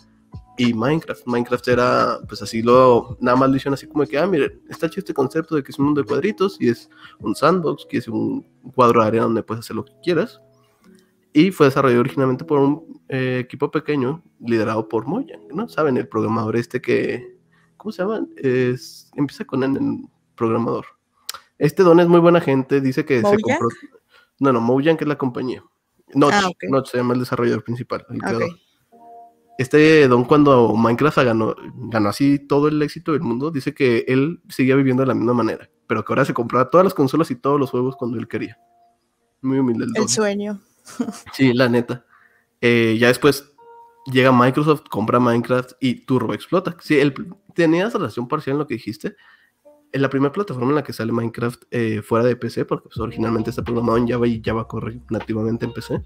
y Minecraft. Minecraft era, pues así lo, nada más lo hicieron así como que, ah, mire, está chido este concepto de que es un mundo de cuadritos y es un sandbox, que es un cuadro de área donde puedes hacer lo que quieras. Y fue desarrollado originalmente por un eh, equipo pequeño liderado por Mojang, ¿no? Saben, el programador este que, ¿cómo se llama? Es, empieza con el programador. Este don es muy buena gente, dice que se compró... No, no, Mojang es la compañía. Notch, Ah, ok. Notch se llama el desarrollador principal, el este don cuando Minecraft ganó, ganó así todo el éxito del mundo, dice que él seguía viviendo de la misma manera, pero que ahora se compraba todas las consolas y todos los juegos cuando él quería. Muy humilde el don. El sueño. Sí, la neta. Eh, ya después llega Microsoft, compra Minecraft y Turbo explota. Sí, él tenía relación parcial en lo que dijiste. En la primera plataforma en la que sale Minecraft eh, fuera de PC, porque pues, originalmente está programado en Java y Java corre nativamente en PC,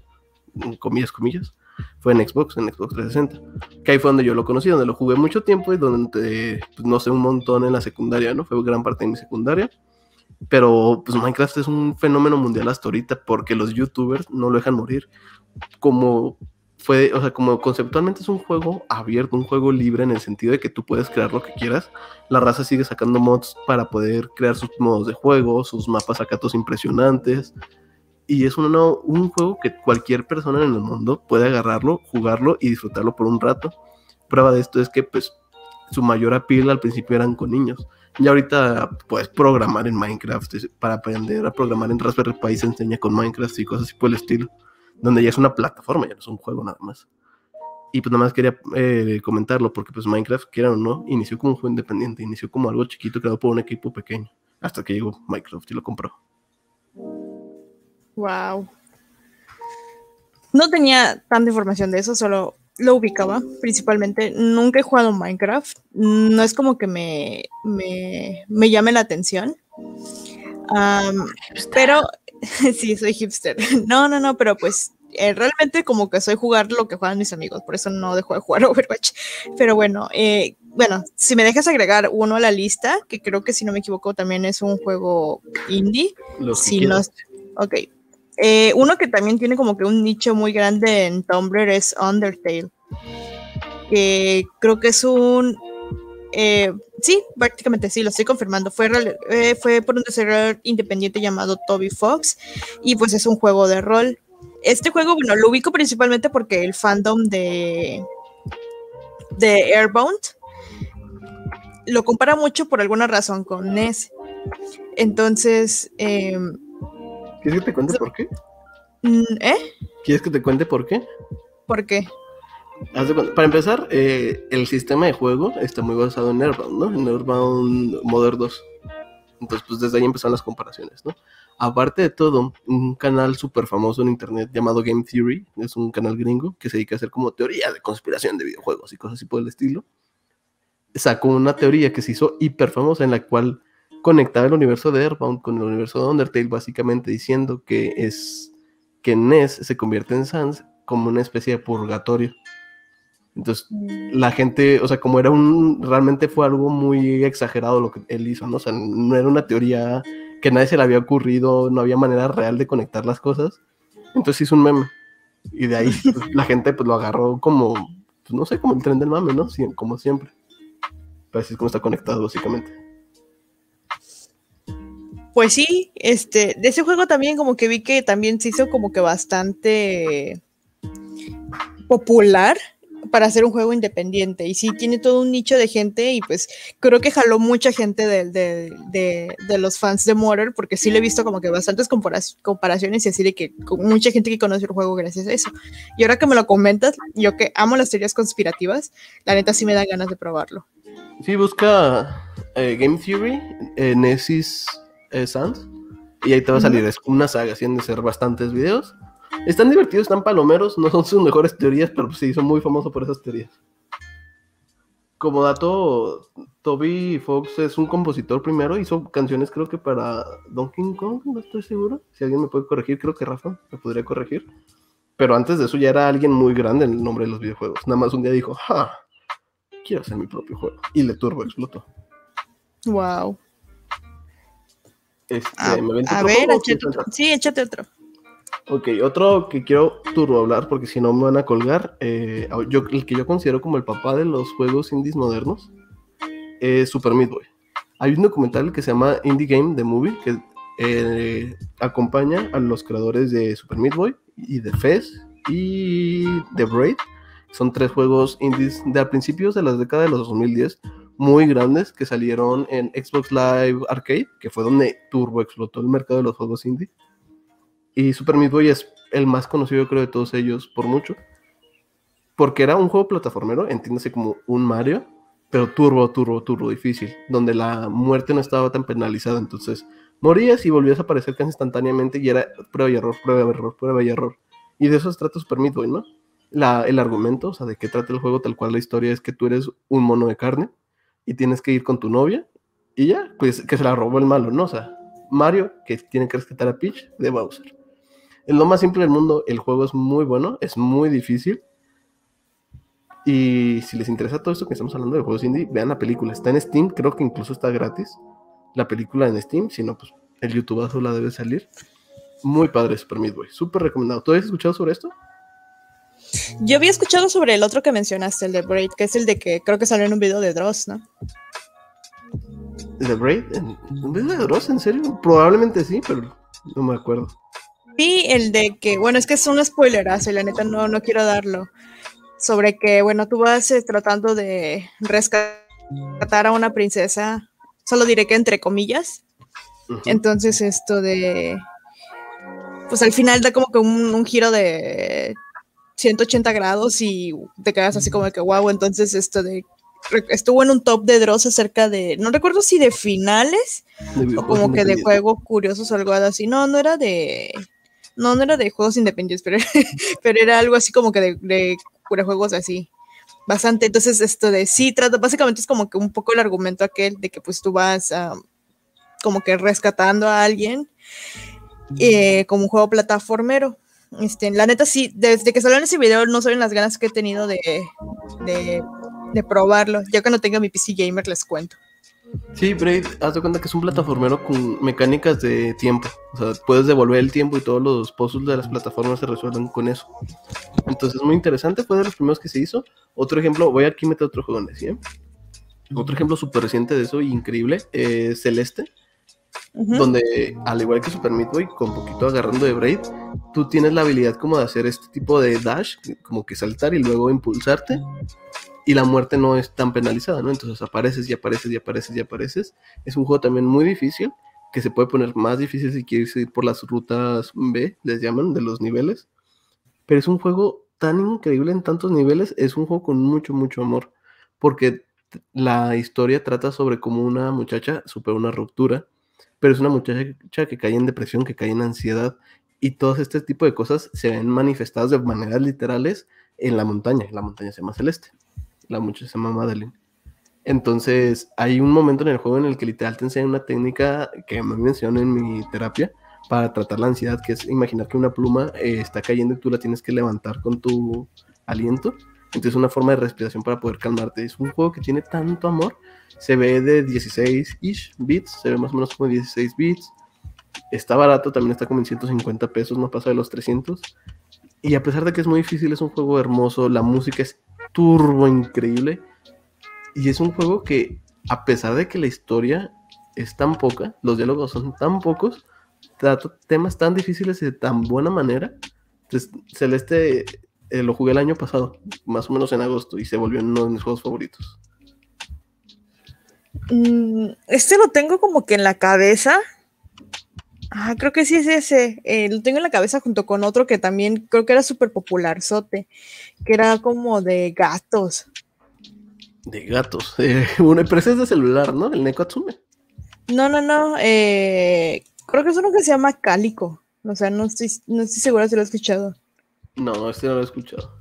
en comillas, comillas, fue en Xbox, en Xbox 360. Que ahí fue donde yo lo conocí, donde lo jugué mucho tiempo y donde, pues, no sé, un montón en la secundaria, ¿no? Fue gran parte de mi secundaria. Pero pues Minecraft es un fenómeno mundial hasta ahorita porque los youtubers no lo dejan morir. Como fue, o sea, como conceptualmente es un juego abierto, un juego libre en el sentido de que tú puedes crear lo que quieras. La raza sigue sacando mods para poder crear sus modos de juego, sus mapas acatos impresionantes. Y es un, no, un juego que cualquier persona en el mundo puede agarrarlo, jugarlo y disfrutarlo por un rato. Prueba de esto es que pues su mayor appeal al principio eran con niños. Y ahorita puedes programar en Minecraft para aprender a programar en Raspberry Pi se enseña con Minecraft y cosas así por el estilo, donde ya es una plataforma, ya no es un juego nada más. Y pues nada más quería eh, comentarlo porque pues Minecraft, quiera o no, inició como un juego independiente, inició como algo chiquito creado por un equipo pequeño, hasta que llegó Minecraft y lo compró. Wow. No tenía tanta información de eso, solo lo ubicaba principalmente. Nunca he jugado Minecraft. No es como que me, me, me llame la atención. Pero sí, soy hipster. No, no, no, pero pues eh, realmente como que soy jugar lo que juegan mis amigos, por eso no dejo de jugar Overwatch. Pero bueno, eh, bueno, si me dejas agregar uno a la lista, que creo que si no me equivoco también es un juego indie. Los Si no, ok. Eh, uno que también tiene como que un nicho muy grande en Tumblr es Undertale. Que creo que es un. Eh, sí, prácticamente sí, lo estoy confirmando. Fue, eh, fue por un desarrollador independiente llamado Toby Fox. Y pues es un juego de rol. Este juego, bueno, lo ubico principalmente porque el fandom de. de Airbound lo compara mucho por alguna razón con NES. Entonces, em, ¿Quieres que te cuente por qué? Mm, ¿Eh? ¿Quieres que te cuente por qué? ¿Por qué? Para empezar, eh, el sistema de juego está muy basado en Airbound, ¿no? En Airbound Modern 2. Entonces, pues desde ahí empezaron las comparaciones, ¿no? Aparte de todo, un canal súper famoso en internet llamado Game Theory, es un canal gringo que se dedica a hacer como teoría de conspiración de videojuegos y cosas así por el estilo. Sacó una teoría que se hizo hiper famosa en la cual conectaba el universo de Airbound con el universo de Undertale, básicamente diciendo que es que Ness se convierte en Sans como una especie de purgatorio Entonces, Mm. la gente, o sea, como era un, realmente fue algo muy exagerado lo que él hizo, ¿no? O sea, no era una teoría que a nadie se le había ocurrido, no había manera real de conectar las cosas. Entonces hizo un meme. Y de ahí pues, la gente pues lo agarró como, pues, no sé, como el tren del mame, ¿no? Sí, como siempre. Pero así es como está conectado, básicamente. Pues sí, este, de ese juego también como que vi que también se hizo como que bastante popular para hacer un juego independiente. Y sí, tiene todo un nicho de gente y pues creo que jaló mucha gente de, de, de, de los fans de Motor porque sí le he visto como que bastantes compara comparaciones y así de que con mucha gente que conoce el juego gracias a eso. Y ahora que me lo comentas, yo que amo las teorías conspirativas, la neta sí me da ganas de probarlo. Sí, busca eh, Game Theory, eh, Nessis eh, Sans, y ahí te va a salir. Es una saga, han de ser bastantes videos. Están divertidos, están palomeros, no son sus mejores teorías, pero sí, son muy famosos por esas teorías. Como dato, Toby Fox es un compositor primero, hizo canciones creo que para Donkey Kong, no estoy seguro. Si alguien me puede corregir, creo que Rafa me podría corregir. Pero antes de eso ya era alguien muy grande en el nombre de los videojuegos. Nada más un día dijo, ¡ja! Quiero hacer mi propio juego. Y le turbo explotó. Wow. Este, A, ¿me avento a otro ver, échate otro. Sí, échate otro. Ok, otro que quiero turbo hablar porque si no me van a colgar. eh, yo, el que yo considero como el papá de los juegos indies modernos es Super Meat Boy. Hay un documental que se llama Indie Game The Movie que eh, acompaña a los creadores de Super Meat Boy y de Fez y de Braid. Son tres juegos indies de a principios de las décadas de los 2010 muy grandes que salieron en Xbox Live Arcade, que fue donde turbo explotó el mercado de los juegos indie. Y Super Meat Boy es el más conocido, creo, de todos ellos por mucho. Porque era un juego plataformero, entiéndase como un Mario, pero turbo, turbo, turbo difícil, donde la muerte no estaba tan penalizada. Entonces, morías y volvías a aparecer casi instantáneamente y era prueba y error, prueba y error, prueba y error. Y de eso se trata Super Meat Boy, ¿no? El argumento, o sea, de qué trata el juego, tal cual la historia es que tú eres un mono de carne y tienes que ir con tu novia y ya, pues que se la robó el malo, ¿no? O sea, Mario, que tiene que rescatar a Peach de Bowser. Es lo más simple del mundo, el juego es muy bueno, es muy difícil. Y si les interesa todo esto que estamos hablando de juegos indie, vean la película. Está en Steam, creo que incluso está gratis. La película en Steam, si no, pues el YouTubeazo la debe salir. Muy padre Super Meat Boy, súper recomendado. ¿Tú has escuchado sobre esto? Yo había escuchado sobre el otro que mencionaste, el de Braid, que es el de que creo que salió en un video de Dross, ¿no? ¿The Braid? ¿En, en vez de Dross? ¿En serio? Probablemente sí, pero no me acuerdo. Sí, el de que, bueno, es que es un spoilerazo y la neta no, no quiero darlo. Sobre que, bueno, tú vas eh, tratando de rescatar a una princesa, solo diré que entre comillas. Entonces esto de, pues al final da como que un, un giro de 180 grados y te quedas así como de que, wow, entonces esto de, estuvo en un top de Dross acerca de, no recuerdo si de finales De o como que de juegos curiosos o algo así. No, no era de. No, no era de juegos independientes, pero, pero era algo así como que de, de, de juegos así. Bastante. Entonces, esto de sí, trata, básicamente es como que un poco el argumento aquel de que pues tú vas como que rescatando a alguien eh, como un juego plataformero. Este, la neta, sí, desde que salió en ese video no saben las ganas que he tenido de, de, de probarlo. Ya cuando tenga mi PC Gamer les cuento. Sí, Braid, haz de cuenta que es un plataformero con mecánicas de tiempo. O sea, puedes devolver el tiempo y todos los puzzles de las plataformas se resuelven con eso. Entonces, muy interesante, fue de los primeros que se hizo. Otro ejemplo, voy aquí a meter otro juego en ¿sí? Otro ejemplo súper reciente de eso, increíble, es Celeste, donde al igual que Super Meat Boy, con poquito agarrando de Braid, tú tienes la habilidad como de hacer este tipo de dash, como que saltar y luego impulsarte, y la muerte no es tan penalizada, ¿no? Entonces apareces y apareces y apareces y apareces. Es un juego también muy difícil, que se puede poner más difícil si quieres ir por las rutas B, les llaman, de los niveles. Pero es un juego tan increíble en tantos niveles, es un juego con mucho, mucho amor, porque la historia trata sobre cómo una muchacha supera una ruptura, pero es una muchacha que cae en depresión, que cae en ansiedad, y todo este tipo de cosas se ven manifestadas de maneras literales en la montaña. La montaña se llama Celeste, la muchacha se llama Madeline. Entonces, hay un momento en el juego en el que literal te enseñan una técnica que me mencioné en mi terapia para tratar la ansiedad, que es imaginar que una pluma eh, está cayendo y tú la tienes que levantar con tu aliento Entonces es una forma de respiración para poder calmarte. Es un juego que tiene tanto amor. Se ve de 16-ish bits, se ve más o menos como 16 bits. Está barato, también está como en 150 pesos, no pasa de los 300. Y a pesar de que es muy difícil, es un juego hermoso. La música es turbo increíble. Y es un juego que, a pesar de que la historia es tan poca, los diálogos son tan pocos, trata temas tan difíciles de tan buena manera. Entonces, Celeste eh, lo jugué el año pasado, más o menos en agosto, y se volvió uno de mis juegos favoritos. Mm, este lo tengo como que en la cabeza. Ah, creo que sí es ese. Eh, lo tengo en la cabeza junto con otro que también creo que era súper popular, Sote, que era como de gatos. De gatos. Eh, una empresa es de celular, ¿no? El Neko Atsume. No, no, no. Eh, creo que es uno que se llama Cálico. O sea, no estoy, no estoy segura si lo he escuchado. No, este no lo he escuchado.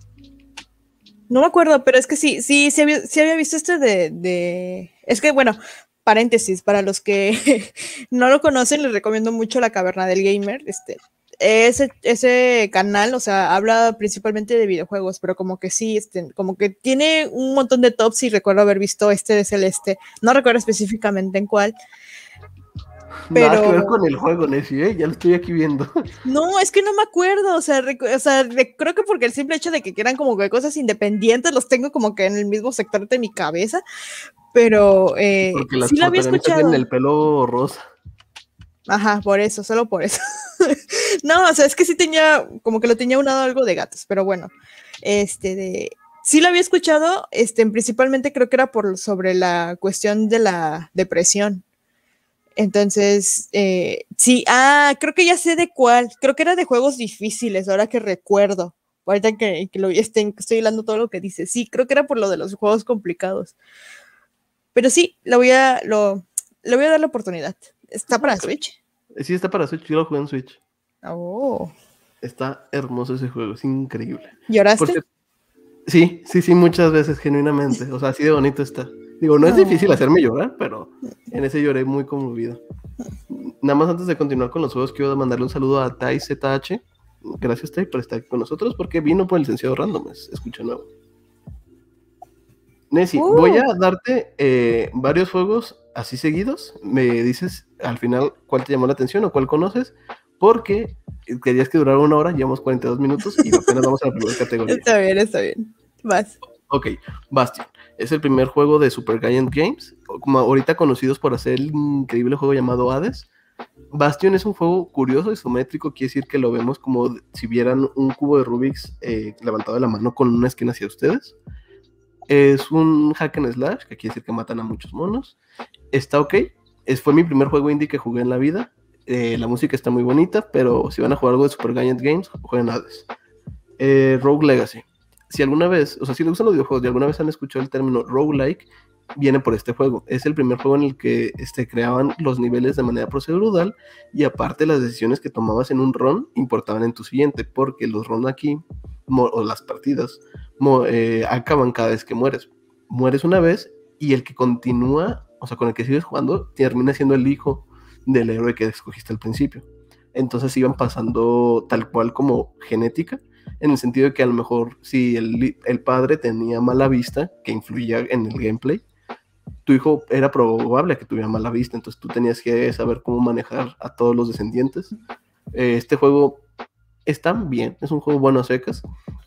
No me acuerdo, pero es que sí, sí, sí había, sí había visto este de, de, Es que, bueno, paréntesis, para los que no lo conocen, les recomiendo mucho La Caverna del Gamer. Este, ese, ese canal, o sea, habla principalmente de videojuegos, pero como que sí, este, como que tiene un montón de tops y recuerdo haber visto este de Celeste. No recuerdo específicamente en cuál, pero... Nada que ver con el juego, Nessie, ¿eh? ya lo estoy aquí viendo. No, es que no me acuerdo, o sea, o sea creo que porque el simple hecho de que quieran como que cosas independientes los tengo como que en el mismo sector de mi cabeza, pero eh, porque las sí lo había escuchado. Tienen el pelo rosa. Ajá, por eso, solo por eso. no, o sea, es que sí tenía, como que lo tenía unado algo de gatos, pero bueno, este de... Sí lo había escuchado, este, principalmente creo que era por sobre la cuestión de la depresión entonces, eh, sí, ah, creo que ya sé de cuál. Creo que era de juegos difíciles, ahora que recuerdo. Ahorita que, lo estén, estoy hablando todo lo que dice. Sí, creo que era por lo de los juegos complicados. Pero sí, lo voy a, lo, le voy a dar la oportunidad. ¿Está para Switch? Sí, está para Switch. Yo lo jugué en Switch. Oh. Está hermoso ese juego, es increíble. ¿Lloraste? sí, sí, sí, muchas veces, genuinamente. O sea, así de bonito está. Digo, no es difícil hacerme llorar, pero en ese lloré muy conmovido. Nada más antes de continuar con los juegos, quiero mandarle un saludo a Tai ZH. Gracias, Tai, por estar con nosotros, porque vino por el licenciado Random. Escucha nuevo. Nessie, uh. voy a darte eh, varios juegos así seguidos. Me dices al final cuál te llamó la atención o cuál conoces, porque querías que durara una hora, llevamos 42 minutos y apenas vamos a la primera categoría. Está bien, está bien. Vas. Ok, Bastion. Es el primer juego de Super Giant Games, como ahorita conocidos por hacer el increíble juego llamado Hades. Bastion es un juego curioso, isométrico, quiere decir que lo vemos como si vieran un cubo de Rubik's eh, levantado de la mano con una esquina hacia ustedes. Es un hack and slash, que quiere decir que matan a muchos monos. Está ok. Es, fue mi primer juego indie que jugué en la vida. Eh, la música está muy bonita, pero si van a jugar algo de Super Giant Games, jueguen Hades. Eh, Rogue Legacy si alguna vez, o sea, si les gustan los videojuegos y alguna vez han escuchado el término roguelike, viene por este juego. Es el primer juego en el que este, creaban los niveles de manera procedural y aparte las decisiones que tomabas en un run importaban en tu siguiente, porque los runs aquí, o las partidas, eh, acaban cada vez que mueres. Mueres una vez y el que continúa, o sea, con el que sigues jugando, termina siendo el hijo del héroe que escogiste al principio. Entonces iban pasando tal cual como genética en el sentido de que a lo mejor si el, el padre tenía mala vista, que influía en el gameplay, tu hijo era probable que tuviera mala vista, entonces tú tenías que saber cómo manejar a todos los descendientes. Eh, este juego está bien, es un juego bueno a secas,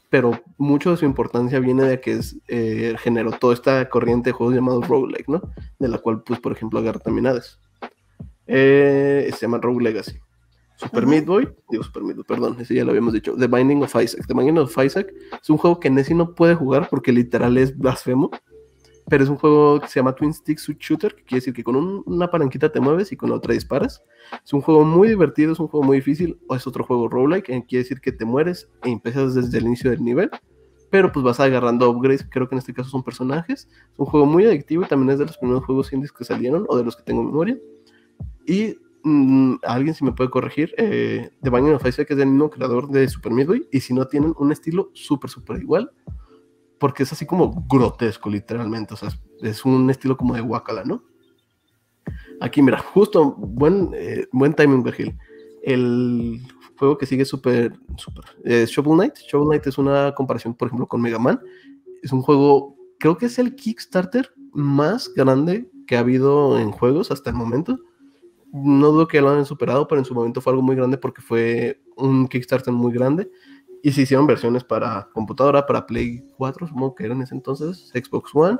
pero mucho de su importancia viene de que es, eh, generó toda esta corriente de juegos llamados roguelike, ¿no? De la cual, pues, por ejemplo, agarra también eh, se llama Rogue Legacy. Super Meat Boy, digo Super Meat Boy, perdón, ese ya lo habíamos dicho. The Binding of Isaac. The Binding of Isaac es un juego que Nessie no puede jugar porque literal es blasfemo, pero es un juego que se llama Twin Stick Shooter, que quiere decir que con una palanquita te mueves y con la otra disparas. Es un juego muy divertido, es un juego muy difícil, o es otro juego roguelike, que quiere decir que te mueres e empiezas desde el inicio del nivel, pero pues vas agarrando upgrades, creo que en este caso son personajes. Es un juego muy adictivo y también es de los primeros juegos indies que salieron, o de los que tengo memoria. Y Mm, alguien si me puede corregir, eh, The Binding of Isaac es del mismo creador de Super Midway, y si no tienen un estilo súper, súper igual, porque es así como grotesco, literalmente, o sea, es un estilo como de Wakala, ¿no? Aquí, mira, justo, buen, eh, buen timing, Virgil. El juego que sigue súper, súper, Shovel Knight. Shovel Knight es una comparación, por ejemplo, con Mega Man. Es un juego, creo que es el Kickstarter más grande que ha habido en juegos hasta el momento. No dudo que lo hayan superado, pero en su momento fue algo muy grande porque fue un Kickstarter muy grande. Y se hicieron versiones para computadora, para Play 4, supongo que era en ese entonces, Xbox One,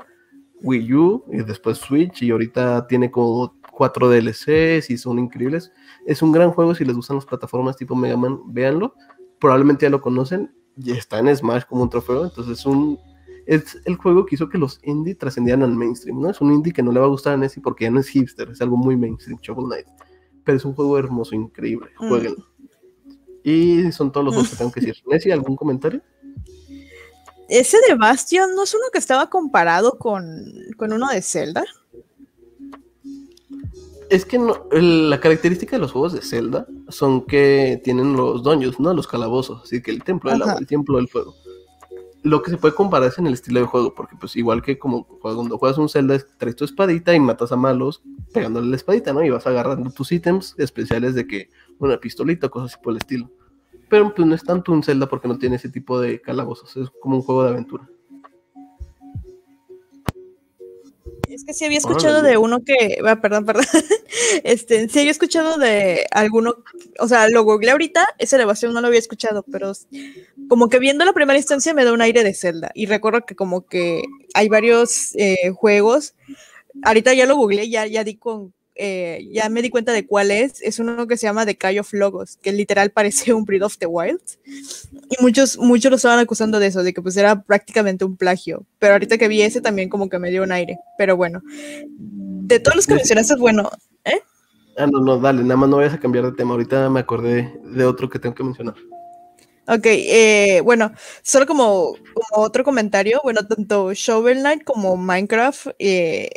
Wii U y después Switch. Y ahorita tiene como cuatro DLCs y son increíbles. Es un gran juego si les gustan las plataformas tipo Mega Man, véanlo. Probablemente ya lo conocen. Y está en Smash como un trofeo. Entonces es un es el juego que hizo que los indie trascendieran al mainstream, ¿no? Es un indie que no le va a gustar a Nessie porque ya no es hipster, es algo muy mainstream, Shovel Knight. Pero es un juego hermoso, increíble, Mm. Y son todos los juegos que tengo que decir. Nessie, ¿algún comentario? Ese de Bastion no es uno que estaba comparado con, con uno de Zelda. Es que no- el- la característica de los juegos de Zelda son que tienen los dungeons, ¿no? Los calabozos, así que el templo del agua, el templo del fuego. Lo que se puede comparar es en el estilo de juego, porque pues igual que como cuando juegas un Zelda, es- traes tu espadita y matas a malos pegándole la espadita, ¿no? Y vas agarrando tus ítems especiales de que una pistolita, cosas así por el estilo. Pero pues no es tanto un Zelda porque no tiene ese tipo de calabozos, es como un juego de aventura. Es que sí había escuchado Órale. de uno que, ah, perdón, perdón, este, sí había escuchado de alguno, o sea, lo googleé ahorita, ese de Bastion no lo había escuchado, pero como que viendo la primera instancia me da un aire de Zelda, y recuerdo que como que hay varios eh, juegos, ahorita ya lo googleé, ya, ya di con, eh, ya me di cuenta de cuál es, es uno que se llama The Cry of Logos, que literal parece un Breath of the Wild, y muchos, muchos lo estaban acusando de eso, de que pues era prácticamente un plagio. Pero ahorita que vi ese también como que me dio un aire. Pero bueno, de todos los que mencionaste, bueno, Ah, no, no, dale, nada más no vayas a cambiar de tema. Ahorita me acordé de otro que tengo que mencionar. ok, eh, bueno, solo como, como otro comentario, bueno, tanto Shovel Knight como Minecraft, eh,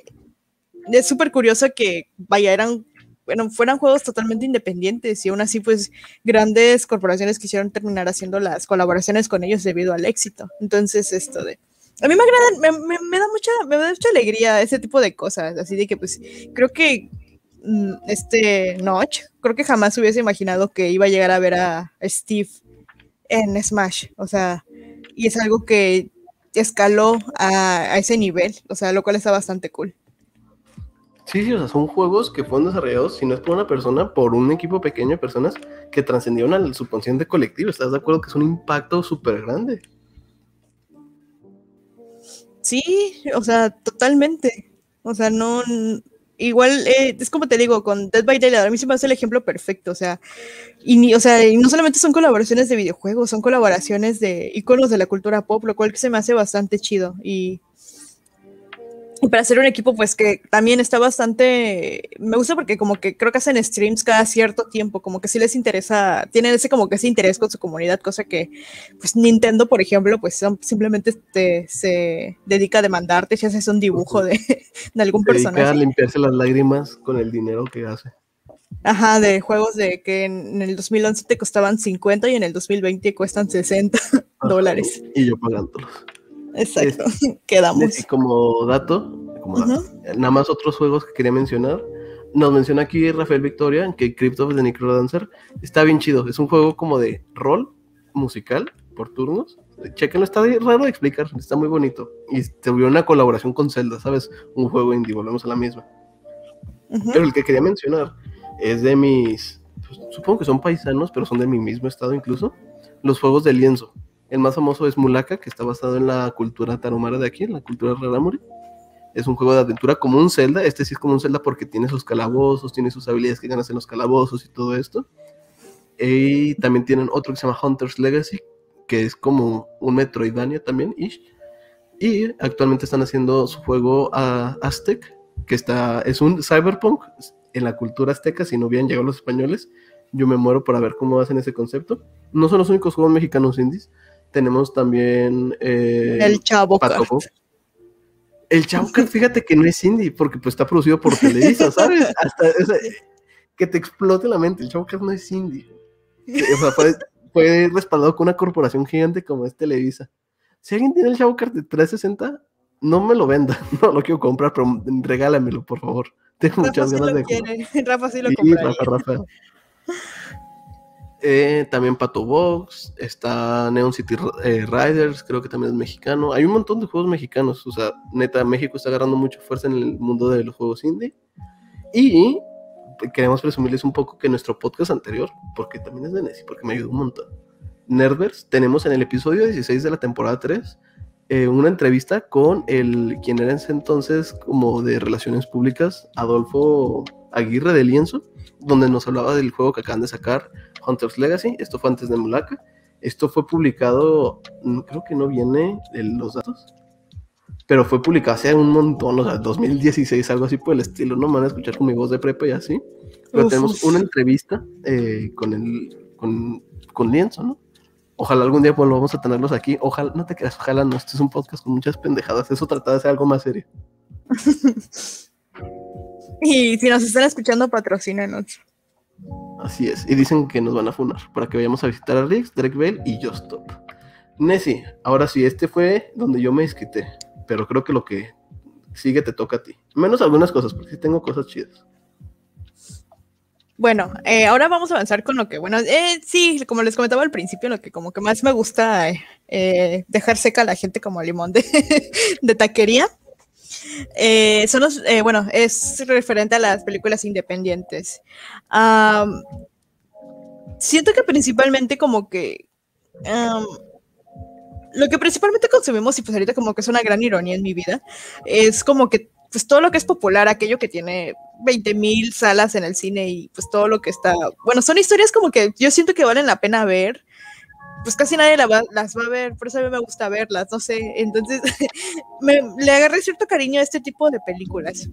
es súper curioso que, vaya, eran, bueno, fueran juegos totalmente independientes y aún así, pues, grandes corporaciones quisieron terminar haciendo las colaboraciones con ellos debido al éxito. Entonces, esto de... A mí me agrada, me, me- me da mucha, me da mucha alegría ese tipo de cosas, así de que, pues, creo que mm, este Notch, creo que jamás hubiese imaginado que iba a llegar a ver a Steve en Smash, o sea, y es algo que escaló a, a ese nivel, o sea, lo cual está bastante cool. Sí, sí, o sea, son juegos que fueron desarrollados, si no es por una persona, por un equipo pequeño de personas que trascendieron al subconsciente colectivo. ¿Estás de acuerdo que es un impacto súper grande? Sí, o sea, totalmente. O sea, no. Igual, eh, es como te digo, con Dead by Daylight, a mí se me hace el ejemplo perfecto, o sea, y, ni, o sea, y no solamente son colaboraciones de videojuegos, son colaboraciones de iconos de la cultura pop, lo cual se me hace bastante chido. Y, y para hacer un equipo, pues que también está bastante, me gusta porque como que creo que hacen streams cada cierto tiempo, como que sí les interesa, tienen ese como que ese interés con su comunidad, cosa que pues Nintendo, por ejemplo, pues son- simplemente te- se dedica a demandarte si haces un dibujo de, de algún Se dedica a personaje. limpiarse las lágrimas con el dinero que hace. Ajá, de juegos de que en, en el 2011 te costaban 50 y en el 2020 cuestan 60 dólares. Y yo pagándolos. Exacto, quedamos. Y como dato, como dato, Ujú. nada más otros juegos que quería mencionar. Nos menciona aquí Rafael Victoria que Crypt of the Necrodancer está bien chido. Es un juego como de rol musical por turnos. Chequenlo, está de- raro de explicar, está muy bonito. Y vio una colaboración con Zelda, ¿sabes? Un juego indie, volvemos a la misma. Pero el que quería mencionar es de mis. pues, supongo que son paisanos, pero son de mi mismo estado incluso. Los juegos de lienzo. El más famoso es Mulaka, que está basado en la cultura tarahumara de aquí, en la cultura rarámuri. Es un juego de aventura como un Zelda. Este sí es como un Zelda porque tiene sus calabozos, tiene sus habilidades que ganas en los calabozos y todo esto. Y también tienen otro que se llama Hunter's Legacy, que es como un Metroidvania también, ish. Y actualmente están haciendo su juego a Aztec, que está, es un cyberpunk en la cultura azteca, si no hubieran llegado los españoles. Yo me muero para ver cómo hacen ese concepto. No son los únicos juegos mexicanos indies. Tenemos también eh, El chavo. El Chavo Cat, fíjate que no es indie, porque pues está producido por Televisa, ¿sabes? Hasta o sea, que te explote la mente, el Chavo Cat no es indie. O sea, fue, fue respaldado con una corporación gigante como es Televisa. Si alguien tiene el Chavo Cat de 360, no me lo venda, no lo quiero comprar, pero regálamelo, por favor. Tengo Rafa muchas sí ganas lo de quiere. Rafa sí lo Sí. Rafa, Rafa. Eh, también Pato Box, está Neon City eh, Riders, creo que también es mexicano. Hay un montón de juegos mexicanos, o sea, neta, México está agarrando mucha fuerza en el mundo de los juegos indie. Y queremos presumirles un poco que nuestro podcast anterior, porque también es de Nessie, porque me ayudó un montón. Nerdverse, tenemos en el episodio 16 de la temporada 3 eh, una entrevista con el quien era en ese entonces como de relaciones públicas, Adolfo Aguirre de Lienzo, donde nos hablaba del juego que acaban de sacar, Hunter's Legacy. Esto fue antes de Mulaka. Esto fue publicado, mm, creo que no viene los datos, pero fue publicado hace un montón, o sea, 2016, algo así por el estilo. No me van a escuchar con mi voz de prepa y así. Pero tenemos una entrevista eh, con, el, con, con Lienzo, ¿no? Ojalá algún día volvamos a tenerlos aquí. Ojalá, no te creas, ojalá no. Este es un podcast con muchas pendejadas. Eso trata de ser algo más serio. y si nos están escuchando, patrocínenos. Así es. Y dicen que nos van a funar para que vayamos a visitar a Riggs, Drake Bell y Just Stop. Nessie, ahora sí, este fue donde yo me desquité. Pero creo que lo que sigue te toca a ti. Menos algunas cosas, porque sí tengo cosas chidas. Bueno, eh, ahora vamos a avanzar con lo que, bueno, eh, sí, como les comentaba al principio, lo que como que más me gusta eh, dejar seca a la gente como limón de, de taquería. Eh, son los, eh, bueno, es referente a las películas independientes. siento que principalmente como que lo que principalmente consumimos, y pues ahorita como que es una gran ironía en mi vida, es como que pues todo lo que es popular, aquello que tiene 20 mil salas en el cine y pues todo lo que está, bueno, son historias como que yo siento que valen la pena ver, pues casi nadie las va a ver, por eso a mí me gusta verlas, no sé. Entonces, me, le agarré cierto cariño a este tipo de películas.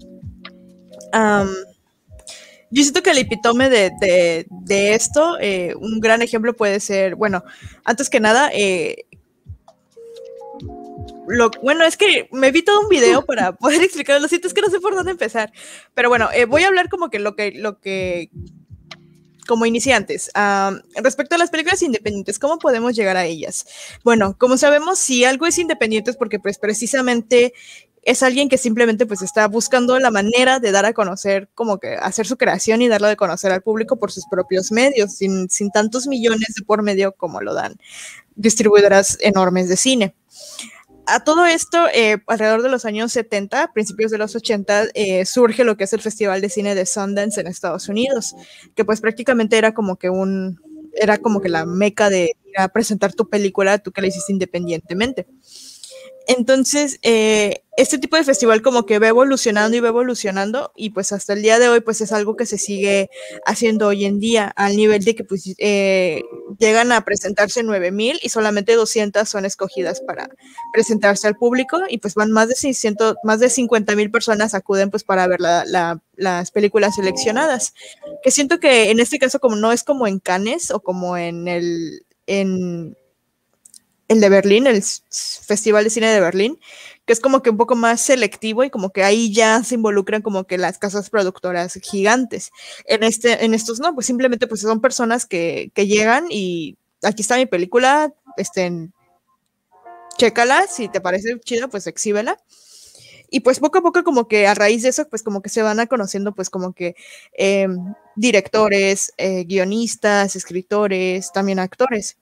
yo siento que el epitome de, esto, eh, un gran ejemplo puede ser, bueno, antes que nada, eh, lo, bueno, es que me vi todo un video para poder explicarlo, siento, es que no sé por dónde empezar, pero bueno, eh, voy a hablar como que lo que, lo que como iniciantes. respecto a las películas independientes, ¿cómo podemos llegar a ellas? Bueno, como sabemos, si algo es independiente es porque pues precisamente es alguien que simplemente pues está buscando la manera de dar a conocer, como que hacer su creación y darlo de conocer al público por sus propios medios, sin, sin tantos millones de por medio como lo dan distribuidoras enormes de cine a todo esto, eh, alrededor de los años 70, principios de los 80, eh, surge lo que es el Festival de Cine de Sundance en Estados Unidos, que pues prácticamente era como que un, era como que la meca de presentar tu película, tú que la hiciste independientemente. Entonces, eh, este tipo de festival como que va evolucionando y va evolucionando y pues hasta el día de hoy pues es algo que se sigue haciendo hoy en día al nivel de que pues eh, llegan a presentarse 9000 y solamente 200 son escogidas para presentarse al público y pues van más de 600, más de 50 mil personas acuden pues para ver las películas seleccionadas. Que siento que en este caso como no es como en Cannes o como en el... En, el de Berlín, el Festival de Cine de Berlín, que es como que un poco más selectivo y como que ahí ya se involucran como que las casas productoras gigantes. En, este, en estos no, pues simplemente pues son personas que, que llegan y aquí está mi película, este, chécala, si te parece chida, pues exhíbela. Y pues poco a poco como que a raíz de eso, pues como que se van a conociendo pues como que em, directores, eh, guionistas, escritores, también actores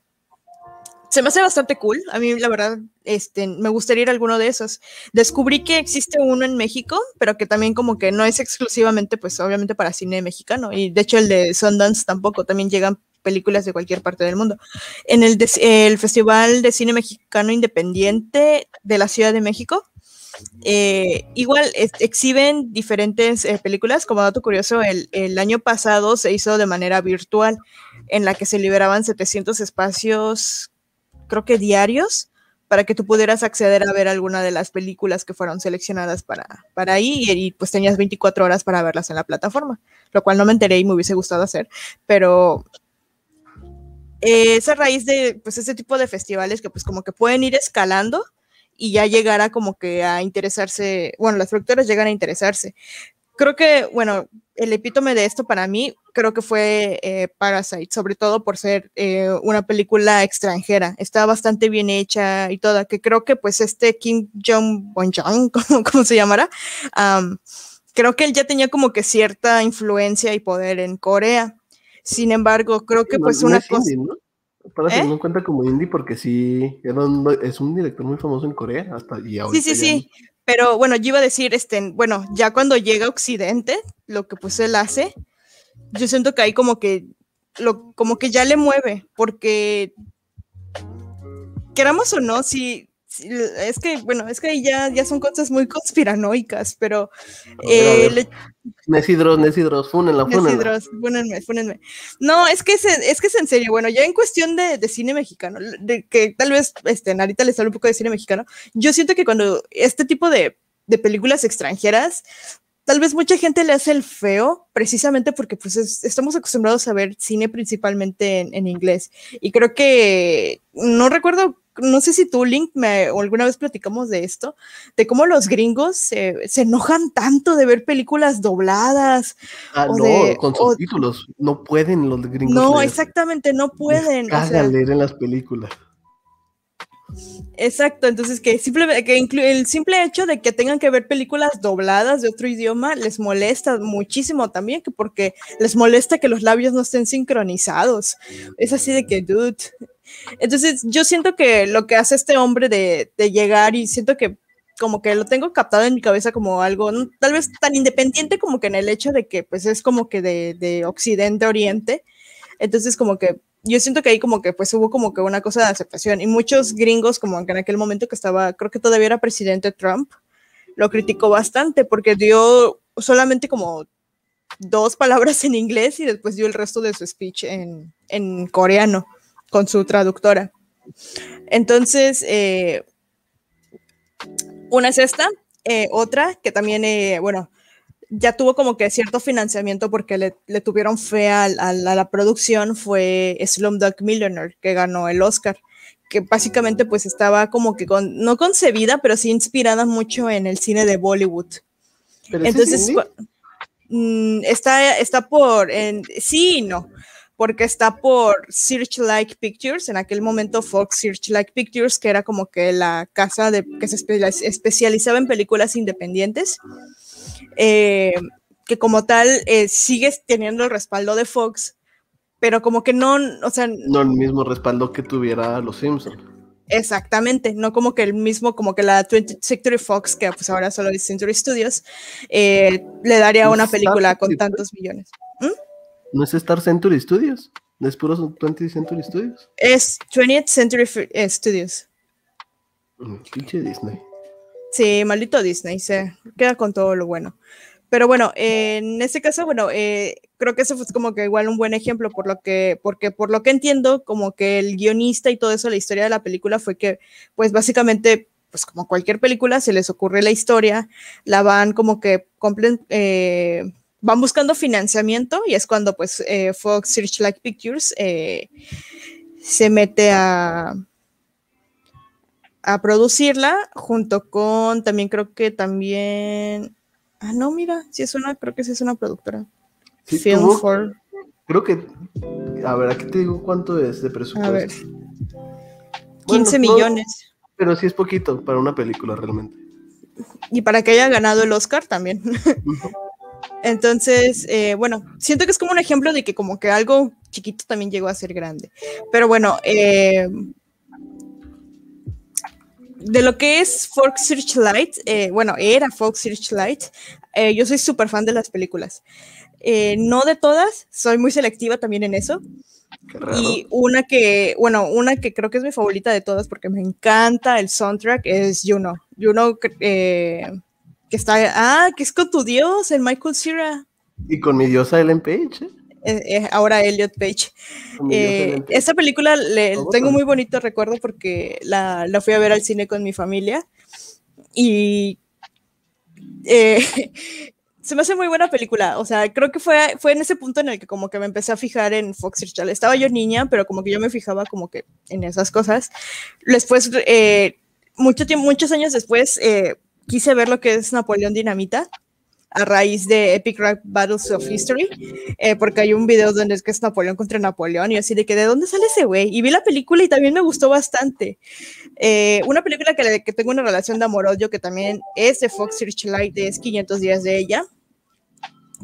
se me hace bastante cool. A mí, la verdad, este, me gustaría ir a alguno de esos. Descubrí que existe uno en México, pero que también como que no es exclusivamente, pues obviamente para cine mexicano. Y de hecho el de Sundance tampoco, también llegan películas de cualquier parte del mundo. En el, el Festival de Cine Mexicano Independiente de la Ciudad de México, eh, igual exhiben diferentes eh, películas. Como dato curioso, el, el, año pasado se hizo de manera virtual, en la que se liberaban 700 espacios creo que diarios, para que tú pudieras acceder a ver alguna de las películas que fueron seleccionadas para, para ahí y, pues tenías 24 horas para verlas en la plataforma, lo cual no me enteré y me hubiese gustado hacer, pero eh, esa raíz de pues ese tipo de festivales que pues como que pueden ir escalando y ya llegar a como que a interesarse, bueno, las productoras llegan a interesarse. Creo que, bueno, el epítome de esto para mí creo que fue eh, Parasite, sobre todo por ser eh, una película extranjera. Está bastante bien hecha y toda, que creo que pues este Kim Jong-un, ¿cómo, se llamará? creo que él ya tenía como que cierta influencia y poder en Corea. Sin embargo, creo que No- pues no una cosa... indie, ¿no? Para ¿Eh? tenerlo en cuenta como indie porque sí, es un director muy famoso en Corea hasta y Sí, ahorita sí, ya sí. Pero bueno, yo iba a decir, este, bueno, ya cuando llega a Occidente, lo que pues él hace, yo siento que ahí como que lo, como que ya le mueve, porque queramos o no, si, si- es que, bueno, es que ahí ya, ya son cosas muy conspiranoicas, pero eh, le- Nesidros, Nesidros, fúnenla, fúnenla. Nesidros, fúnenme, fúnenme. No, es que es, en- es que es en serio. Bueno, ya en cuestión de, de cine mexicano, de que tal vez este, Narita les habla un poco de cine mexicano, yo siento que cuando este tipo de, de películas extranjeras, tal vez mucha gente le hace el feo, precisamente porque pues es- estamos acostumbrados a ver cine principalmente en, en inglés. Y creo que, no recuerdo, no sé si tú, Link, me, o alguna vez platicamos de esto, de cómo los gringos se, se enojan tanto de ver películas dobladas Ah, o no, de- con subtítulos. No pueden los gringos. No, leer. exactamente, no Les pueden. o sea, leer en las películas. Exacto, entonces que simplemente que el simple hecho de que tengan que ver películas dobladas de otro idioma les molesta muchísimo también, que porque les molesta que los labios no estén sincronizados. Es así de que, dude. Entonces, yo siento que lo que hace este hombre de, de llegar y siento que como que lo tengo captado en mi cabeza como algo, no- tal vez tan independiente como que en el hecho de que pues es como que de, de occidente oriente. Entonces, como que yo siento que ahí como que pues hubo como que una cosa de aceptación y muchos gringos como que en aquel momento que estaba, creo que todavía era presidente Trump, lo criticó bastante porque dio solamente como dos palabras en inglés y después dio el resto de su speech en, en coreano con su traductora. Entonces, eh, una es esta, eh, otra que también, eh, bueno, ya tuvo como que cierto financiamiento porque le, le tuvieron fe a, la producción fue Slumdog Millionaire, que ganó el Oscar, que básicamente pues estaba como que con, no concebida, pero sí inspirada mucho en el cine de Bollywood. Pero Entonces, mm, está, está por, en, sí y no, porque está por Searchlight Pictures, en aquel momento Fox Searchlight Pictures, que era como que la casa de, que se espe- especializaba en películas independientes, eh, que como tal eh, sigue teniendo el respaldo de Fox, pero como que no, o sea, No el mismo respaldo que tuviera los Simpsons. Exactamente, no como que el mismo, como que la 20th Century Fox, que pues ahora solo es Century Studios, eh, le daría una película con tantos millones. ¿No es Star Century Studios? ¿No es puro 20th Century Studios? Es 20th Century F- Studios. Mm, Pinche Disney. Sí, maldito Disney, se queda con todo lo bueno. Pero bueno, en este caso, bueno, eh, creo que eso fue como que igual un buen ejemplo, por lo que, porque por lo que entiendo, como que el guionista y todo eso, la historia de la película fue que, pues básicamente, pues como cualquier película, se les ocurre la historia, la van como que complen- eh, van buscando financiamiento y es cuando pues eh, Fox Searchlight Pictures eh, se mete a, a producirla junto con también creo que también ah no mira si es una creo que sí es una productora Sí, Film tuvo- for Creo que. A ver, aquí te digo cuánto es de a presupuesto. Bueno, 15 no- millones Pero sí es poquito para una película realmente. y para que haya ganado el Oscar también. Entonces, eh, bueno, siento que es como un ejemplo de que como que algo chiquito también llegó a ser grande. Pero bueno, eh, de lo que es Fox Searchlight, eh, bueno, era Fox Searchlight, eh, yo soy súper fan de las películas. Eh, no de todas, soy muy selectiva también en eso. Y una que, bueno, una que creo que es mi favorita de todas porque me encanta el soundtrack es Juno. Juno, eh, que está, ah, que es con tu dios, el Michael Cera. Y con mi diosa Ellen Page. Ahora Elliot Page. Eh, esta película le tengo muy bonito recuerdo porque la, la fui a ver al cine con mi familia y eh, se me hace muy buena película. O sea, creo que fue, fue en ese punto en el que como que me empecé a fijar en Fox Searchlight. Estaba yo niña, pero como que yo me fijaba como que en esas cosas. Después, eh, mucho tiempo, muchos años después, eh, quise ver lo que es Napoleón Dinamita a raíz de Epic Rap Battles of History, eh, porque hay un video donde es que es Napoleón contra Napoleón y así de que de dónde sale ese güey. Y vi la película y también me gustó bastante. Eh, una película que, que tengo una relación de amor-odio que también es de Fox Searchlight, es 500 días de ella,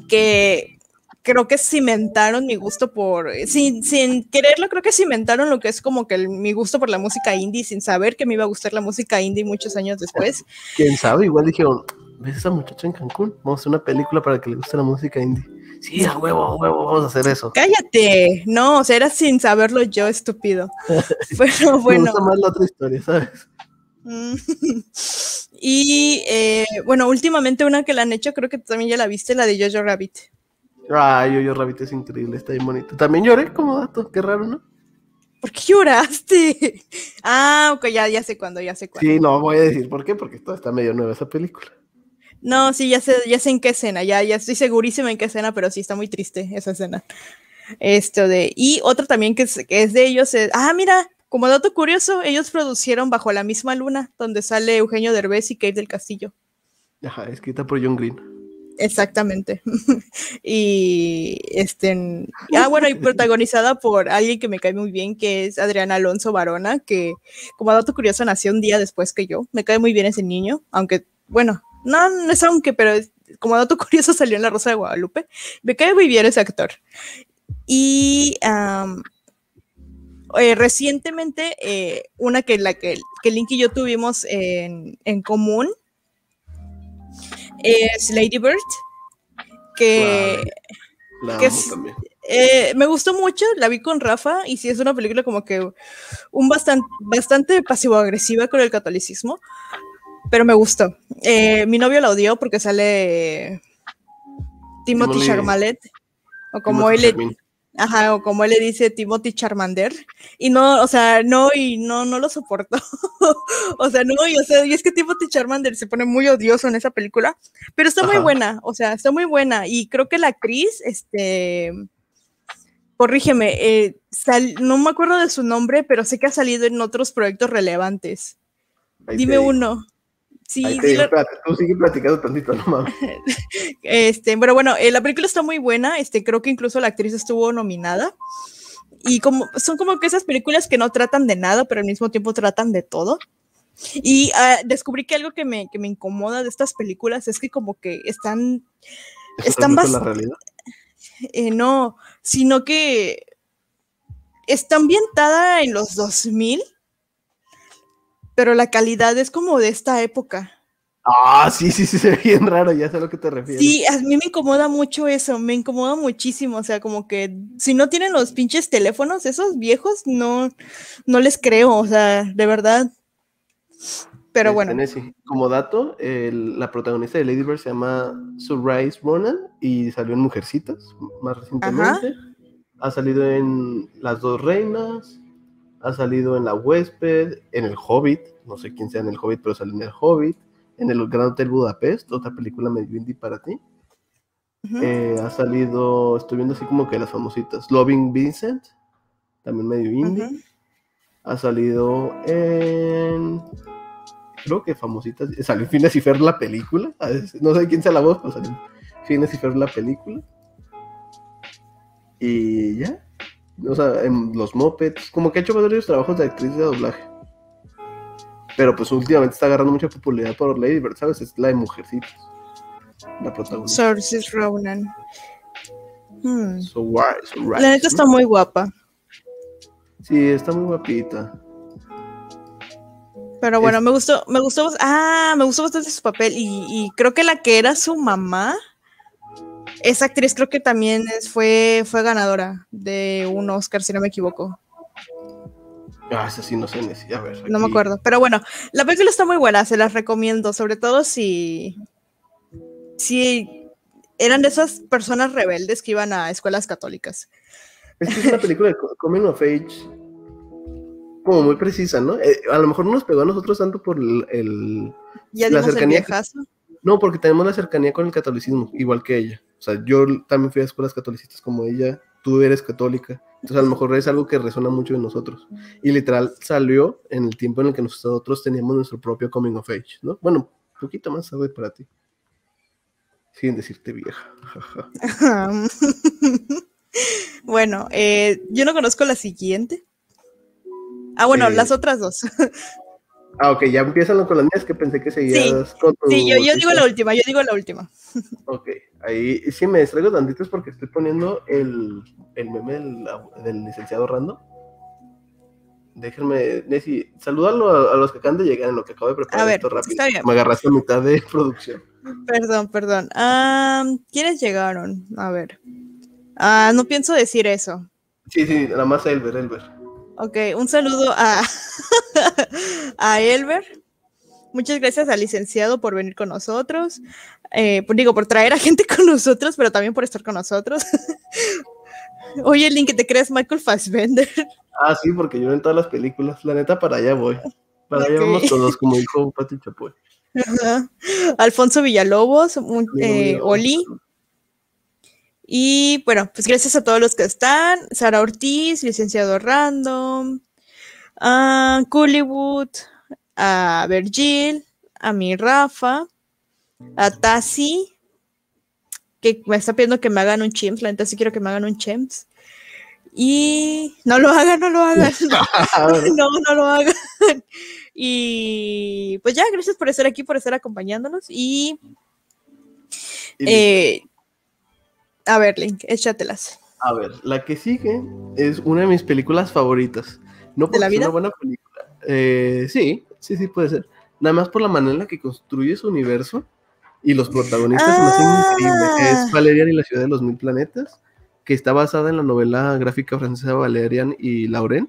que creo que cimentaron mi gusto por, sin, sin quererlo, creo que cimentaron lo que es como que el- mi gusto por la música indie, sin saber que me iba a gustar la música indie muchos años después. Quién sabe, igual dijeron, ¿ves a esa muchacha en Cancún? Vamos a hacer una película para que le guste la música indie. Sí, a huevo, a huevo, vamos a hacer eso. Cállate, no, o sea, era sin saberlo yo, estúpido. Pero Me bueno. gusta más la otra historia, ¿sabes? Mm. y eh, bueno, últimamente una que la han hecho, creo que también ya la viste, la de Jojo Rabbit. Ay, yo, yo, Rabbit es increíble, está bien bonito. También lloré como dato, qué raro, ¿no? ¿Por qué lloraste? Ah, ok, ya, ya sé cuándo, ya sé cuándo. Sí, no voy a decir por qué, porque toda está medio nueva esa película. No, sí, ya sé, ya sé en qué escena, ya, ya estoy segurísima en qué escena, pero sí está muy triste esa escena. Esto de, y otra también que es, que es de ellos, es- ah, mira, como dato curioso, ellos producieron Bajo la misma luna, donde sale Eugenio Derbez y Kate del Castillo. Ajá, escrita por John Green. Exactamente. y este, ah, bueno, y protagonizada por alguien que me cae muy bien, que es Adriana Alonso Barona, que como dato curioso nació un día después que yo. Me cae muy bien ese niño, aunque, bueno, no, no es aunque, pero es- como dato curioso salió en La Rosa de Guadalupe. Me cae muy bien ese actor. Y eh, recientemente, eh, una que, la que, que Link y yo tuvimos en, en común es Lady Bird, que La ¿Qué amo es? también. eh, me gustó mucho, la vi con Rafa y sí es una película como que un bastante, bastante pasivo-agresiva con el catolicismo, pero me gustó. Eh, mi novio la odió porque sale Timothy Charmalet, o como Timothy él le, ajá, o como él le dice Timothy Charmander, y no, o sea, no, y no, no lo soporto. o sea, no, y, o sea, y es que Timothy Charmander se pone muy odioso en esa película, pero está muy buena, o sea, está muy buena, y creo que la actriz, este, corrígeme, eh, sal- no me acuerdo de su nombre, pero sé que ha salido en otros proyectos relevantes. Ahí Dime uno. Sí, ahí te digo, dile- espérate, tú sigue platicando tantito, no mames. Este, pero bueno, eh, la película está muy buena. Este, creo que incluso la actriz estuvo nominada. Y como son como que esas películas que no tratan de nada, pero al mismo tiempo tratan de todo. Y ah, descubrí que algo que me, que me incomoda de estas películas es que como que están, ¿Eso Están refleja la bas- realidad? eh, no, sino que está ambientada en los 2000, pero la calidad es como de esta época. Ah, sí, sí, sí, se ve bien raro, ya sé a lo que te refieres. Sí, a mí me incomoda mucho eso, me incomoda muchísimo, o sea, como que si no tienen los pinches teléfonos, esos viejos, no, no les creo, o sea, de verdad. Pero Este, bueno, Nessie, Como dato, el- la protagonista de Lady Bird se llama Surprise Ronan y salió en Mujercitas más recientemente. Ha salido en Las Dos Reinas, ha salido en La Huésped, en El Hobbit, no sé quién sea en El Hobbit, pero salió en El Hobbit, en El Gran Hotel Budapest, otra película medio indie para ti. Eh, ha salido, estoy viendo así como que las famositas, Loving Vincent, también medio indie. Ha salido en. Creo que famositas. Salió Phineas y Ferb la película. No sé quién sea la voz, pero salió Phineas y Ferb la película. Y ya. O sea, en los Muppets. Como que ha hecho varios trabajos de actriz de doblaje. Pero pues últimamente está agarrando mucha popularidad por Lady Bird, ¿sabes? Es la de Mujercitas. La protagonista. Saoirse Ronan. Hmm, So, why- so right, La neta ¿no? está muy guapa, Sí, está muy guapita. pero bueno, Es- me gustó, me gustó, ah, me gustó bastante su papel y, y creo que la que era su mamá, esa actriz creo que también es- fue, fue ganadora de un Oscar, si no me equivoco. Ah, esa sí no sé ni si- A ver. No me acuerdo. Pero bueno, la película está muy buena, se las recomiendo, sobre todo si, si eran de esas personas rebeldes que iban a escuelas católicas. Es que es una película de co- Coming of Age como muy precisa, ¿no? Eh, a lo mejor no nos pegó a nosotros tanto por el, el- Ya La dimos el cercanía que-. No, porque tenemos la cercanía con el catolicismo, igual que ella. O sea, yo también fui a escuelas catolicistas como ella, tú eres católica. Entonces a lo mejor es algo que resuena mucho en nosotros. Y literal salió en el tiempo en el que nosotros teníamos nuestro propio Coming of Age, ¿no? Bueno, un poquito más sabe para ti. Sin decirte vieja. bueno, eh, yo no conozco la siguiente. Ah, bueno, Eh, las otras dos. Ah, ok, ya empiezan con las mías que pensé que seguías con tu Sí, yo, yo digo la última, yo digo la última. Ok, ahí sí me distraigo tantito es porque estoy poniendo el, el meme del, del licenciado Rando. Déjenme, Nessie, salúdalo a, a los que acaban de llegar en lo que acabo de preparar A ver, esto rápido. está bien. Me agarraste a mitad de producción. Perdón, perdón. Ah, ¿Quiénes llegaron? A ver. Ah, no pienso decir eso. Sí, sí, nada más Elber, Elber. Ok, un saludo a, a Elber. Muchas gracias al licenciado por venir con nosotros. Eh, por- digo, por traer a gente con nosotros, pero también por estar con nosotros. Oye, Link, ¿te crees Michael Fassbender? Ah, sí, porque yo en todas las películas, la neta, para allá voy. Para allá vamos todos, como dijo Pati Chapoy. Ajá. Alfonso Villalobos, eh. Oli. Y bueno, pues gracias a todos los que están. Sara Ortiz, licenciado Random, a Cullywood, a Virgil, a mi Rafa, a Tassi, que me está pidiendo que me hagan un chimps. La neta sí quiero que me hagan un chimps. Y no lo hagan, no lo hagan. no, no lo hagan. Y pues ya, gracias por estar aquí, por estar acompañándonos. Y Y- eh, a ver, Link, échatelas. A ver, la que sigue es una de mis películas favoritas. No porque la sea vida? una buena película. Eh, sí, sí, sí puede ser. Nada más por la manera en la que construye su universo y los protagonistas se me hacen Ah. increíbles. Es Valerian y la ciudad de los mil planetas, que está basada en la novela gráfica francesa Valerian y Lauren.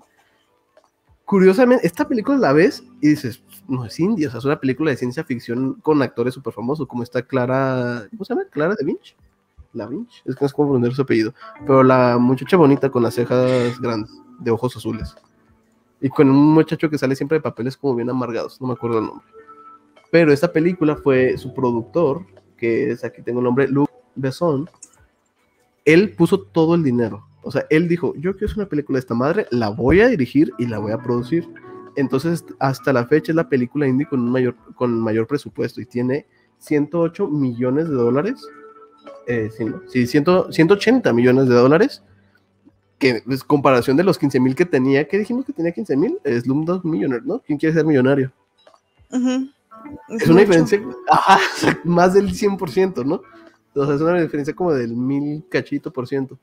Curiosamente, esta película la ves y dices, no es indie, o sea, es una película de ciencia ficción con actores súper famosos, como está Clara, ¿cómo se llama? Clara de Vinci. La Vinci, es que no sé cómo pronunciar su apellido. Pero la muchacha bonita con las cejas grandes, de ojos azules. Y con un muchacho que sale siempre de papeles como bien amargados, no me acuerdo el nombre. Pero esta película fue su productor, que es, aquí tengo el nombre, Luc Besson. Él puso todo el dinero. O sea, él dijo, yo quiero hacer una película de esta madre, la voy a dirigir y la voy a producir. Entonces, hasta la fecha es la película indie con, un mayor, con mayor presupuesto y tiene 108 millones de dólares. Eh, sí, ¿no? Sí, 100 180 millones de dólares. Que es comparación de los 15 mil que tenía. ¿Qué dijimos que tenía 15 mil? Slumdog Millionaire, ¿no? ¿Quién quiere ser millonario? Ujú. Es una Mucho. diferencia, ajá, más del 100%, ¿no? O sea, es una diferencia como del mil cachito por ciento.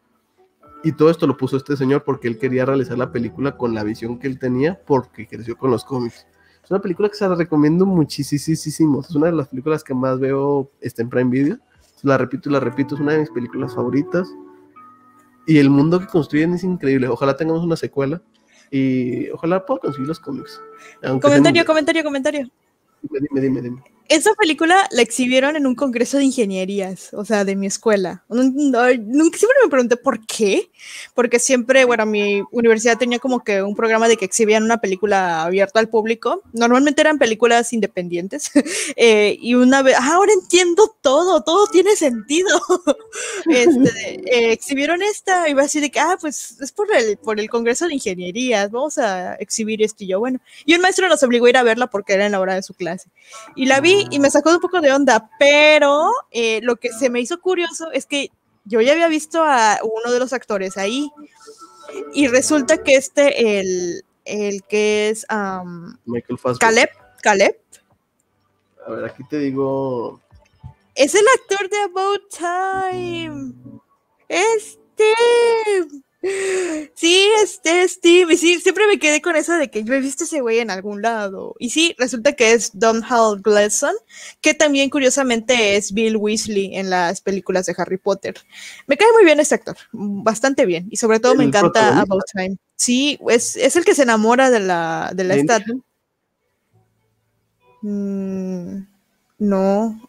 Y todo esto lo puso este señor porque él quería realizar la película con la visión que él tenía porque creció con los cómics. Es una película que se la recomiendo muchísimo. Es una de las películas que más veo está en Prime Video. La repito y la repito, es una de mis películas favoritas. Y el mundo que construyen es increíble. Ojalá tengamos una secuela y ojalá pueda conseguir los cómics. Comentario, comentario, comentario. Dime, dime, dime, dime. Esa película la exhibieron en un congreso de ingenierías, o sea, de mi escuela. Nunca siempre me pregunté por qué, porque siempre, bueno, mi universidad tenía como que un programa de que exhibían una película abierta al público. Normalmente eran películas independientes. eh, y una vez, ah, ahora entiendo todo, todo tiene sentido. Este, eh, exhibieron esta y va así de que, ah, pues es por el, por el congreso de ingenierías, vamos a exhibir esto y yo, bueno. Y un maestro nos obligó a ir a verla porque era en la hora de su clase. Y la vi y me sacó un poco de onda, pero eh, lo que se me hizo curioso es que yo ya había visto a uno de los actores ahí y resulta que este, el, el que es Michael Fassbender. Caleb, Caleb, A ver, aquí te digo. es el actor de About Time. Este. Sí, este Steve. Y sí, siempre me quedé con eso de que yo he visto ese güey en algún lado. Y sí, resulta que es Don Hal Gleason, que también curiosamente es Bill Weasley en las películas de Harry Potter. Me cae muy bien este actor, bastante bien. Y sobre todo me ¿El encanta? About Time. Sí, es, es el que se enamora de la, de la Lynch. esta- Mm, no.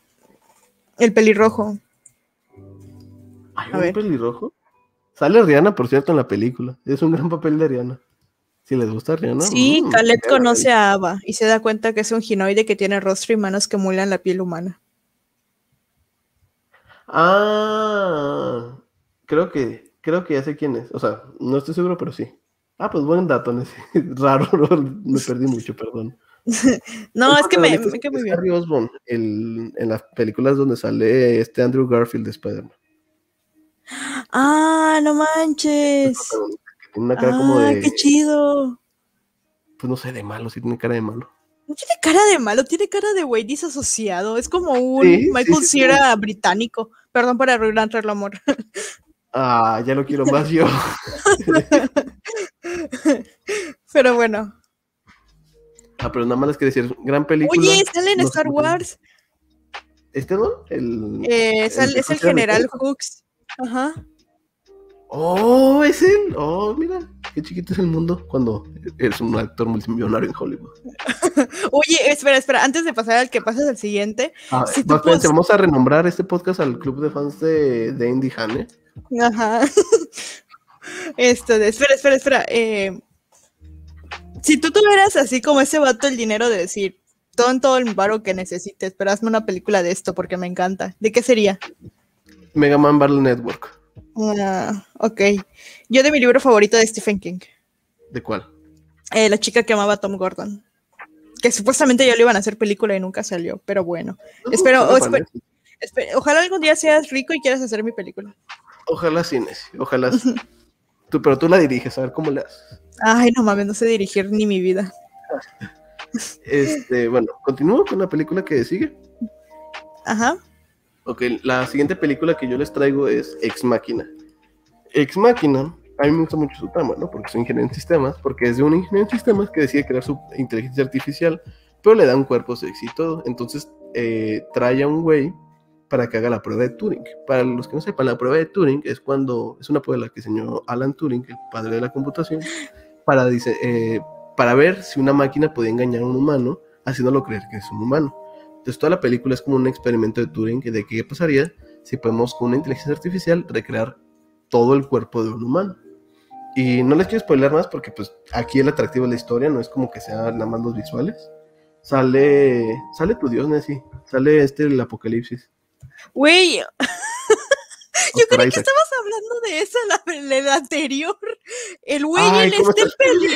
El pelirrojo. ¿Hay A un ver. pelirrojo? Sale Rihanna, por cierto, en la película. Es un gran papel de Rihanna. Si les gusta Rihanna. Sí, mm, vean la conoce a Ava y se da cuenta que es un ginoide que tiene rostro y manos que emulan la piel humana. Ah, creo que, creo que ya sé quién es. O sea, no estoy seguro, pero sí. Ah, pues buen dato, Nessie. Raro, ¿no? me perdí mucho, perdón. No, es que me, me es bien. Harry Osborn, el- en las películas donde sale este Andrew Garfield de Spider-Man. Ah, no manches. Tiene una cara como Ah, de, qué chido. pues no sé, de malo, sí tiene cara de malo. No tiene cara de malo, tiene cara de güey disasociado. Es como un Sí, Michael sí, sí. Cera británico. Perdón por arruinar el amor. Ah, ya lo quiero más yo. Pero bueno. Ah, pero nada más les quería decir, gran película. Oye, sale en no Star. Wars. ¿Este no? El... Eh, el- es el general Hooks. Ajá. Oh, es él. Oh, mira, qué chiquito es el mundo cuando eres un actor multimillonario en Hollywood. Oye, espera, espera. Antes de pasar al que pases al siguiente. Ah, Si vamos a renombrar este podcast al club de fans de, de Indy Hane. Ajá. Esto de, espera, espera, espera. eh, si tú tuvieras así como ese vato el dinero de decir todo en todo el varo que necesites, pero hazme una película de esto porque me encanta, ¿de qué sería? Mega Man Battle Network. Ah, ok. Yo de mi libro favorito de Stephen King, ¿De cuál? eh, La chica que amaba a Tom Gordon. Que supuestamente ya lo iban a hacer película y nunca salió, pero bueno. Espero- No, o para espe- Espe- ojalá algún día seas rico y quieras hacer mi película. Ojalá sí, Nessie, ojalá. Tú, pero tú la diriges, a ver cómo le haces. Ay, no mames, no sé dirigir ni mi vida. Este, bueno, continúo con la película que sigue. Ajá. Ok, la siguiente película que yo les traigo es Ex Máquina. Ex Máquina, a mí me gusta mucho su trama, ¿no? Porque soy ingeniero en sistemas, porque es de un ingeniero en sistemas que decide crear su inteligencia artificial, pero le da un cuerpo sexy y todo. Entonces eh, trae a un güey para que haga la prueba de Turing. Para los que no sepan, la prueba de Turing es cuando es una prueba que diseñó Alan Turing, el padre de la computación, para, dice, eh, para ver si una máquina podía engañar a un humano, haciéndolo creer que es un humano. Entonces toda la película es como un experimento de Turing de qué pasaría si podemos con una inteligencia artificial recrear todo el cuerpo de un humano. Y no les quiero spoiler más porque pues aquí el atractivo de la historia no es como que sean nada más los visuales. Sale, sale tu dios, Nessie. Sale este el apocalipsis. Güey, yo creí que estabas hablando de esa, la, la- anterior. El güey, el ¿cómo este peli.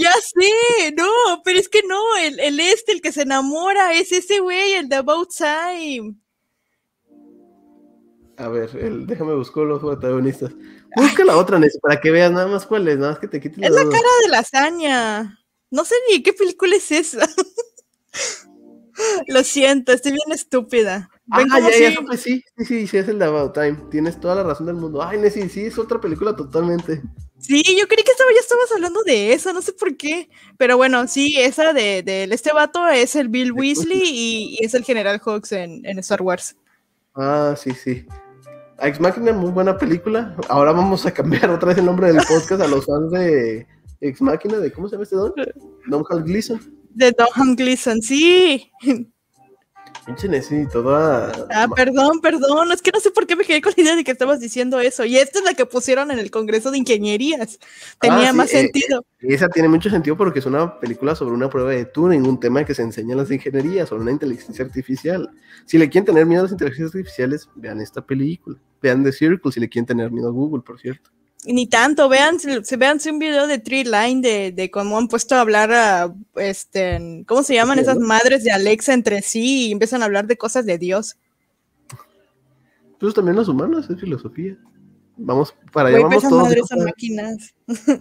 Ya sé, no, pero es que no, el, el este, el que se enamora, es ese güey, el de About Time. A ver, el, déjame buscar los protagonistas. Busca la otra, Nessie, para que veas nada más cuál es, nada más que te quite Es la cara de lasaña. No sé ni qué película es esa. Lo siento, estoy bien estúpida. Ven Ah, ya, ya supe, sí, sí, sí, sí, es el de About Time. Tienes toda la razón del mundo. Ay, Nessie, sí, es otra película totalmente. Sí, yo creí que estaba, ya estabas hablando de esa, no sé por qué. Pero bueno, sí, esa de, de este vato es el Bill Weasley y, y es el General Hawks en, en Star Wars. Ah, sí, sí. Ex Machina, muy buena película. Ahora vamos a cambiar otra vez el nombre del podcast a los fans de Ex Machina, de ¿cómo se llama este don? Don Hal Gleason. De Don Gleason, sí. Pinche Nessie, toda. Ah, perdón, perdón. Es que no sé por qué me quedé con la idea de que estabas diciendo eso. Y esta es la que pusieron en el Congreso de Ingenierías. Tenía Ah, sí, más eh, sentido. Y esa tiene mucho sentido porque es una película sobre una prueba de Turing, un tema que se enseña en las ingenierías, sobre una inteligencia artificial. Si le quieren tener miedo a las inteligencias artificiales, vean esta película. Vean The Circle si le quieren tener miedo a Google, por cierto. Ni tanto, vean, se vean un video de Tree Line de, de cómo han puesto a hablar a, este, ¿cómo se llaman esas madres de Alexa entre sí y empiezan a hablar de cosas de Dios? Pues también los humanos, es filosofía. Vamos para allá, vamos esas todos. madres son máquinas.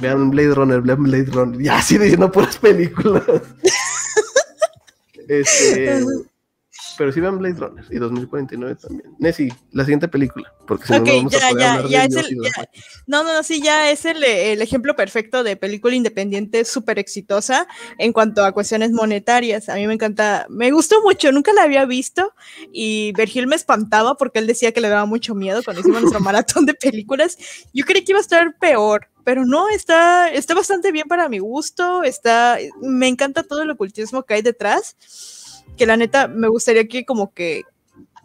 Vean Blade Runner, vean Blade Runner. Ya, así diciendo puras películas. este, pero sí vean Blade Runner y 2049 también. Nessie, la siguiente película. Porque si no, vamos a ya, poder ya, ya es el- ya. No, no, no, sí, ya es el, el ejemplo perfecto de película independiente súper exitosa en cuanto a cuestiones monetarias. A mí me encanta, me gustó mucho, nunca la había visto y Virgil me espantaba porque él decía que le daba mucho miedo cuando hicimos nuestro maratón de películas. Yo creí que iba a estar peor, pero no, está, está bastante bien para mi gusto, está, me encanta todo el ocultismo que hay detrás, que la neta me gustaría que como que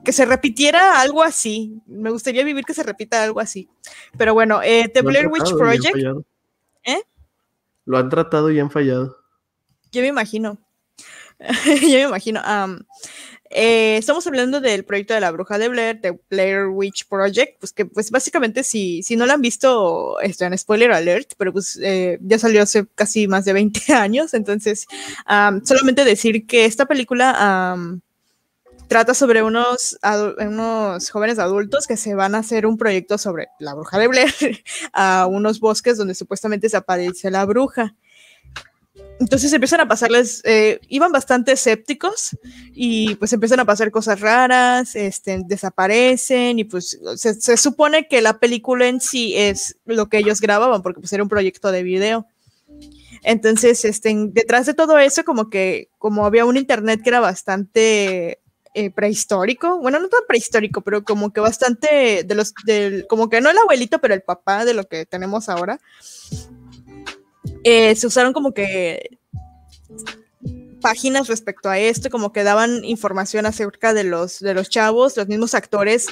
que se repitiera algo así. Me gustaría vivir que se repita algo así. Pero bueno, eh, The Blair Witch Project. ¿Eh? Lo han tratado y han fallado. yo me imagino. yo me imagino. Eh, estamos hablando del proyecto de la bruja de Blair, The Blair Witch Project, pues que pues básicamente si, si no lo han visto, está en spoiler alert, pero pues eh, ya salió hace casi más de 20 años, entonces am, solamente decir que esta película am, trata sobre unos, unos jóvenes adultos que se van a hacer un proyecto sobre la bruja de Blair a unos bosques donde supuestamente desaparece la bruja. Entonces empiezan a pasarles, eh, iban bastante escépticos y pues empiezan a pasar cosas raras, este, desaparecen y pues se, se, supone que la película en sí es lo que ellos grababan porque pues era un proyecto de video. Entonces, este, detrás de todo eso, como que como había un internet que era bastante eh, prehistórico, bueno, no tan prehistórico, pero como que bastante de los, del, como que no el abuelito, pero el papá de lo que tenemos ahora, eh, se usaron como que páginas respecto a esto, como que daban información acerca de los, de los chavos, los mismos actores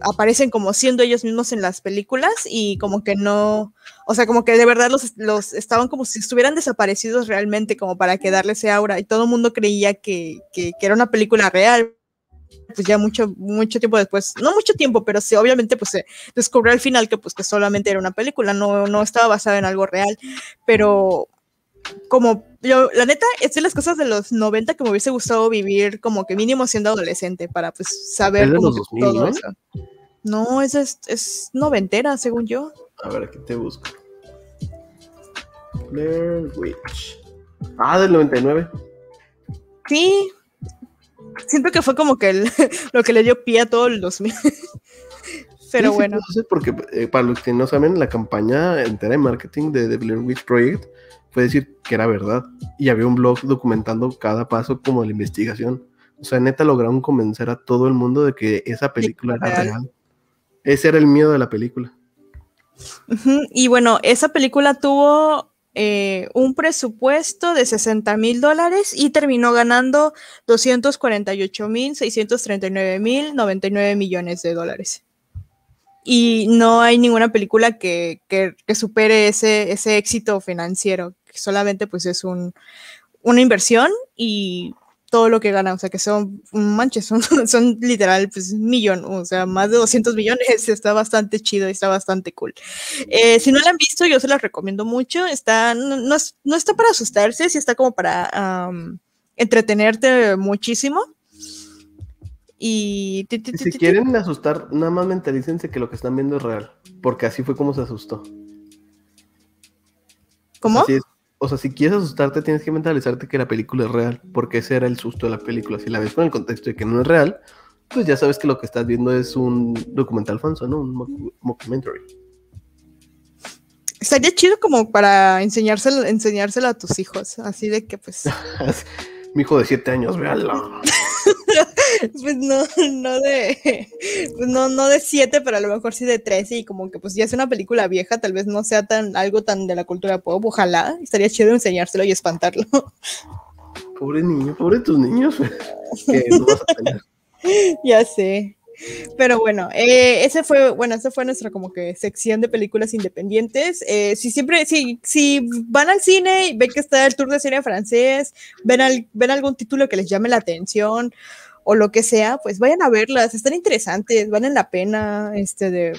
aparecen como siendo ellos mismos en las películas y como que no, o sea, como que de verdad los, los estaban como si estuvieran desaparecidos realmente, como para que darle ese aura. Y todo el mundo creía que, que, que era una película real, pues ya mucho, mucho tiempo después, no mucho tiempo, pero sí, obviamente pues se descubrió al final que pues que solamente era una película, no, no estaba basada en algo real, pero como yo, la neta, es de las cosas de los 90 que me hubiese gustado vivir como que mínimo siendo adolescente para pues saber Es de los que 2000, todo ¿no? eso. No, es, es, es noventera, según yo. A ver, aquí te busco. Blair Witch. Ah, del 99. Sí. Siento que fue como que el- lo que le dio pie a todo el 2000. Pero Sí, bueno. sí, porque eh, para los que no saben, la campaña entera de marketing de The Blair Witch Project fue decir que era verdad. Y había un blog documentando cada paso como de la investigación. O sea, neta lograron convencer a todo el mundo de que esa película era real. real. Ese era el miedo de la película. Y bueno, esa película tuvo eh, un presupuesto de 60 mil dólares y terminó ganando 248 mil 639 mil 99 millones de dólares. Y no hay ninguna película que, que- que supere ese, ese éxito financiero, que solamente pues es un, una inversión y todo lo que gana, o sea que son, manches, son, son literal pues millón, o sea, más de 200 millones, está bastante chido y está bastante cool. Eh, si no la han visto, yo se las recomiendo mucho. Está, no, no no está para asustarse, sí está como para am, entretenerte muchísimo. Y ti, ti, ti, si quieren asustar, nada más mentalícense que lo que están viendo es real. Porque así fue como se asustó. ¿Cómo? Así es. O sea, si quieres asustarte, tienes que mentalizarte que la película es real, porque ese era el susto de la película. Si la ves con el contexto de que no es real, pues ya sabes que lo que estás viendo es un documental falso, ¿no? Un mock- mockumentary. Estaría chido como para enseñárselo, enseñárselo a tus hijos, así de que pues, Mi hijo de 7 años, véanlo. pues no, no de, pues no, no de siete, pero a lo mejor sí de 13 y como que pues ya es una película vieja, tal vez no sea tan algo tan de la cultura pop, ojalá, estaría chido enseñárselo y espantarlo. Pobre niño, pobre tus niños. que no vas a tener. ya sé. Pero bueno, eh, ese fue, bueno, esa fue nuestra como que sección de películas independientes. Eh, si siempre, si, si van al cine y ven que está el tour de cine francés, ven, al- ven algún título que les llame la atención o lo que sea, pues vayan a verlas, están interesantes, valen la pena, este de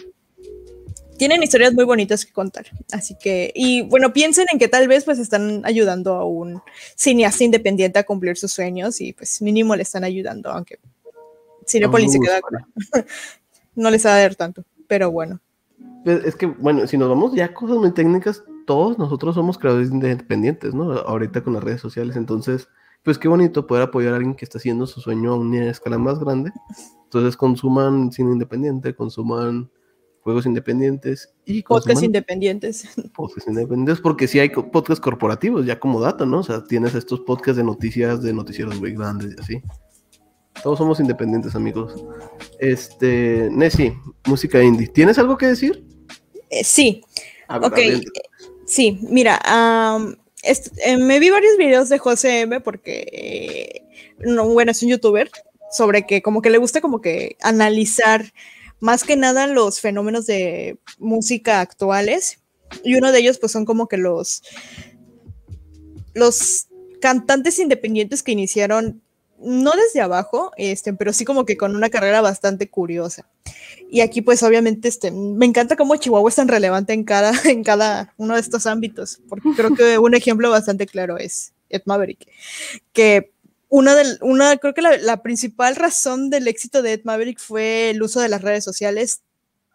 tienen historias muy bonitas que contar. Así que, y bueno, piensen en que tal vez pues están ayudando a un cineasta independiente a cumplir sus sueños y pues mínimo le están ayudando, aunque Cinepolis se queda no les va a dar tanto, pero bueno. Es que, bueno, si nos vamos ya a cosas muy técnicas, todos nosotros somos creadores independientes, ¿no? Ahorita con las redes sociales, entonces, pues qué bonito poder apoyar a alguien que está haciendo su sueño a una escala más grande. Entonces, consuman cine independiente, consuman juegos independientes y Podcast consuman independientes. podcasts independientes, porque sí hay podcasts corporativos, ya como dato, ¿no? O sea, tienes estos podcasts de noticias, de noticieros muy grandes y así. Todos somos independientes, amigos. Este, Nessie, música indie. ¿Tienes algo que decir? Eh, sí, A ver, Ok, adelante. sí, mira, eh, me vi varios videos de José M porque, eh, no, bueno, es un youtuber, sobre que como que le gusta como que analizar más que nada los fenómenos de música actuales. Y uno de ellos pues son como que los, los cantantes independientes que iniciaron no desde abajo, este, pero sí como que con una carrera bastante curiosa. Y aquí, pues, obviamente, este, me encanta cómo Chihuahua es tan relevante en cada, en cada uno de estos ámbitos, porque creo que un ejemplo bastante claro es Ed Maverick, que una del, una, creo que la, la principal razón del éxito de Ed Maverick fue el uso de las redes sociales,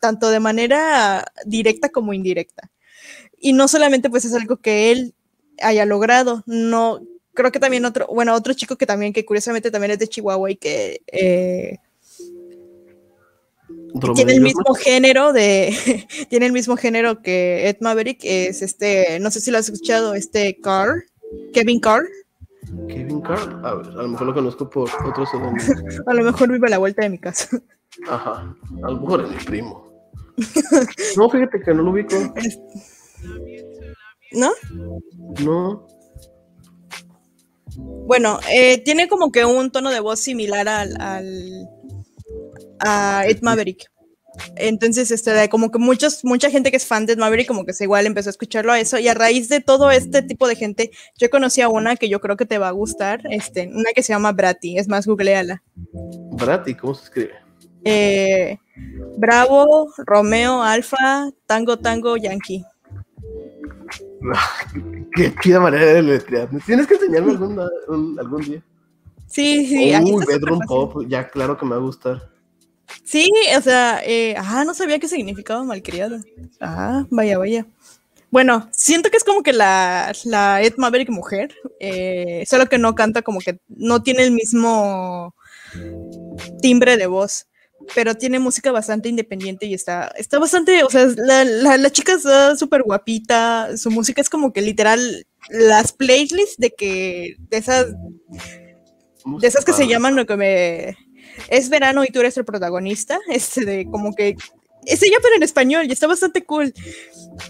tanto de manera directa como indirecta. Y no solamente, pues, es algo que él haya logrado. No, creo que también otro, bueno, otro chico que también, que curiosamente también es de Chihuahua y que eh, tiene el mismo género de, tiene el mismo género que Ed Maverick, es este, no sé si lo has escuchado, este Carr, Kevin Carr. Kevin Carr, a, ver, a lo mejor lo conozco por otro seudónimo. a lo mejor vive a la vuelta de mi casa. Ajá, a lo mejor es mi primo. no, fíjate que no lo ubico. ¿No? No. Bueno, eh, tiene como que un tono de voz similar al, al a Ed Maverick. Entonces, este, como que muchos, mucha gente que es fan de Ed Maverick, como que se igual empezó a escucharlo a eso. Y a raíz de todo este tipo de gente, yo conocí a una que yo creo que te va a gustar, este, una que se llama Bratty. Es más, googleala. Bratty, ¿cómo se escribe? Eh, Bravo, Romeo, Alfa, Tango, Tango, Yankee. Qué chida manera de letrear. Tienes que enseñarme algún, algún día. Sí, sí. Uy, Bedroom Pop, ya claro que me va a gustar. Sí, o sea, eh, ah, no sabía qué significaba malcriada. Ah, vaya, vaya. Bueno, siento que es como que la, la Ed Maverick mujer, eh, solo que no canta como que no tiene el mismo timbre de voz, pero tiene música bastante independiente y está, está bastante, o sea, la, la, chica está súper guapita, su música es como que literal las playlists de que, de esas, de esas que se llaman lo que me es verano y tú eres el protagonista, este de como que es ella pero en español y está bastante cool.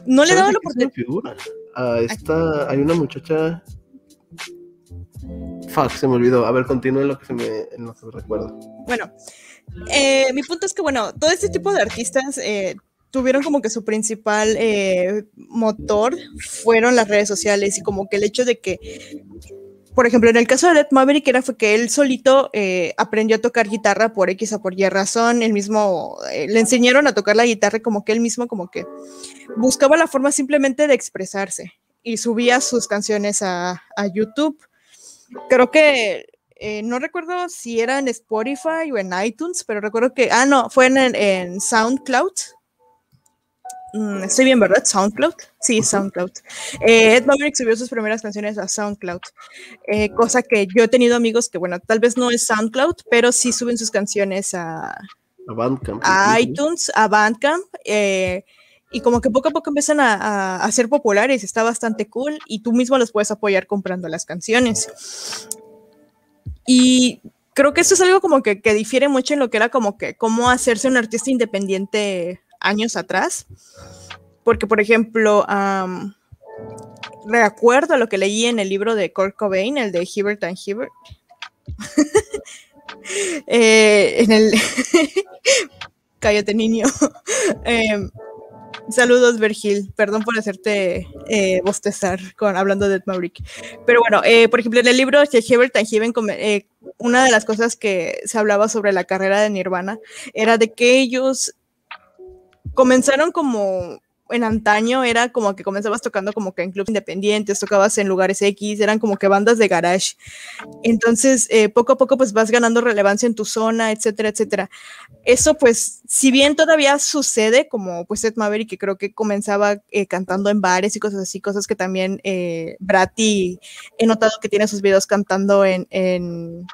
No le daba la oportunidad. Ah, esta, hay una muchacha. Fuck, se me olvidó. A ver, continúe lo que se me, no se me recuerda. Bueno, eh, mi punto es que, bueno, todo este tipo de artistas eh, tuvieron como que su principal eh, motor fueron las redes sociales y como que el hecho de que por ejemplo, en el caso de Ed Maverick era fue que él solito aprendió a tocar guitarra por X o por Y razón, él mismo le enseñaron a tocar la guitarra como que él mismo como que buscaba la forma simplemente de expresarse y subía sus canciones a, YouTube. Creo que eh, no recuerdo si era en Spotify o en iTunes, pero recuerdo que, ah, no, fue en, en SoundCloud Mm, estoy bien, ¿verdad? SoundCloud. Sí, SoundCloud. Eh, Ed Maverick subió sus primeras canciones a SoundCloud, eh, cosa que yo he tenido amigos que, bueno, tal vez no es SoundCloud, pero sí suben sus canciones a, a, Bandcamp, a iTunes, a Bandcamp. Eh, y como que poco a poco empiezan a, a, ser populares, está bastante cool y tú mismo los puedes apoyar comprando las canciones. Y creo que eso es algo como que, que difiere mucho en lo que era como que cómo hacerse un artista independiente años atrás, porque por ejemplo, recuerdo a lo que leí en el libro de Kurt Cobain, el de Hibbert and Hibbert. Eh, en el cállate niño. Em, saludos, Vergil. Perdón por hacerte eh, bostezar con, hablando de Maverick. Pero bueno, eh, por ejemplo, en el libro Hibbert and Hibbert, una de las cosas que se hablaba sobre la carrera de Nirvana era de que ellos comenzaron como en antaño era como que comenzabas tocando como que en clubes independientes, tocabas en lugares X, eran como que bandas de garage. Entonces, eh, poco a poco pues vas ganando relevancia en tu zona, etcétera, etcétera. Eso pues, si bien todavía sucede, como pues Ed Maverick, que creo que comenzaba eh, cantando en bares y cosas así, cosas que también eh, Bratty he notado que tiene sus videos cantando en, en,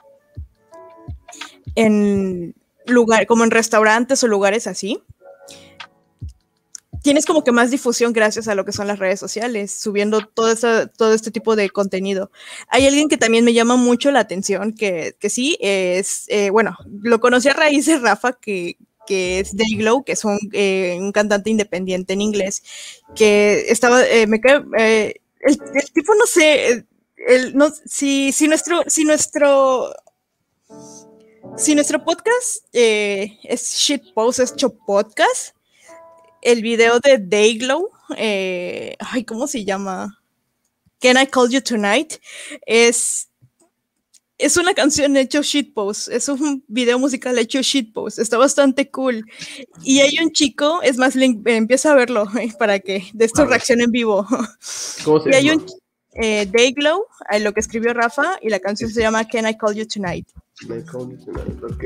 en lugar, como en restaurantes o lugares así tienes como que más difusión gracias a lo que son las redes sociales, subiendo todo, este tipo de contenido. Hay alguien que también me llama mucho la atención, que, que sí, es, eh, bueno, lo conocí a raíz de Rafa, que, que es Dayglow, que es un, eh, un, cantante independiente en inglés, que estaba, eh, me el, el, tipo, no sé, el, no, si, si nuestro, si nuestro, si nuestro podcast es Shitpost, es Chop Podcast, el video de Dayglow, eh, ay, ¿cómo se llama? Can I Call You Tonight? Es, es una canción hecho shitpost, es un video musical hecho shitpost, está bastante cool. Y hay un chico, es más, empieza a verlo para que de esto reaccione en vivo. ¿Cómo se y hay un eh, Dayglow, eh, lo que escribió Rafa, y la canción se llama Can I Call You Tonight. Can I Call You Tonight, ok.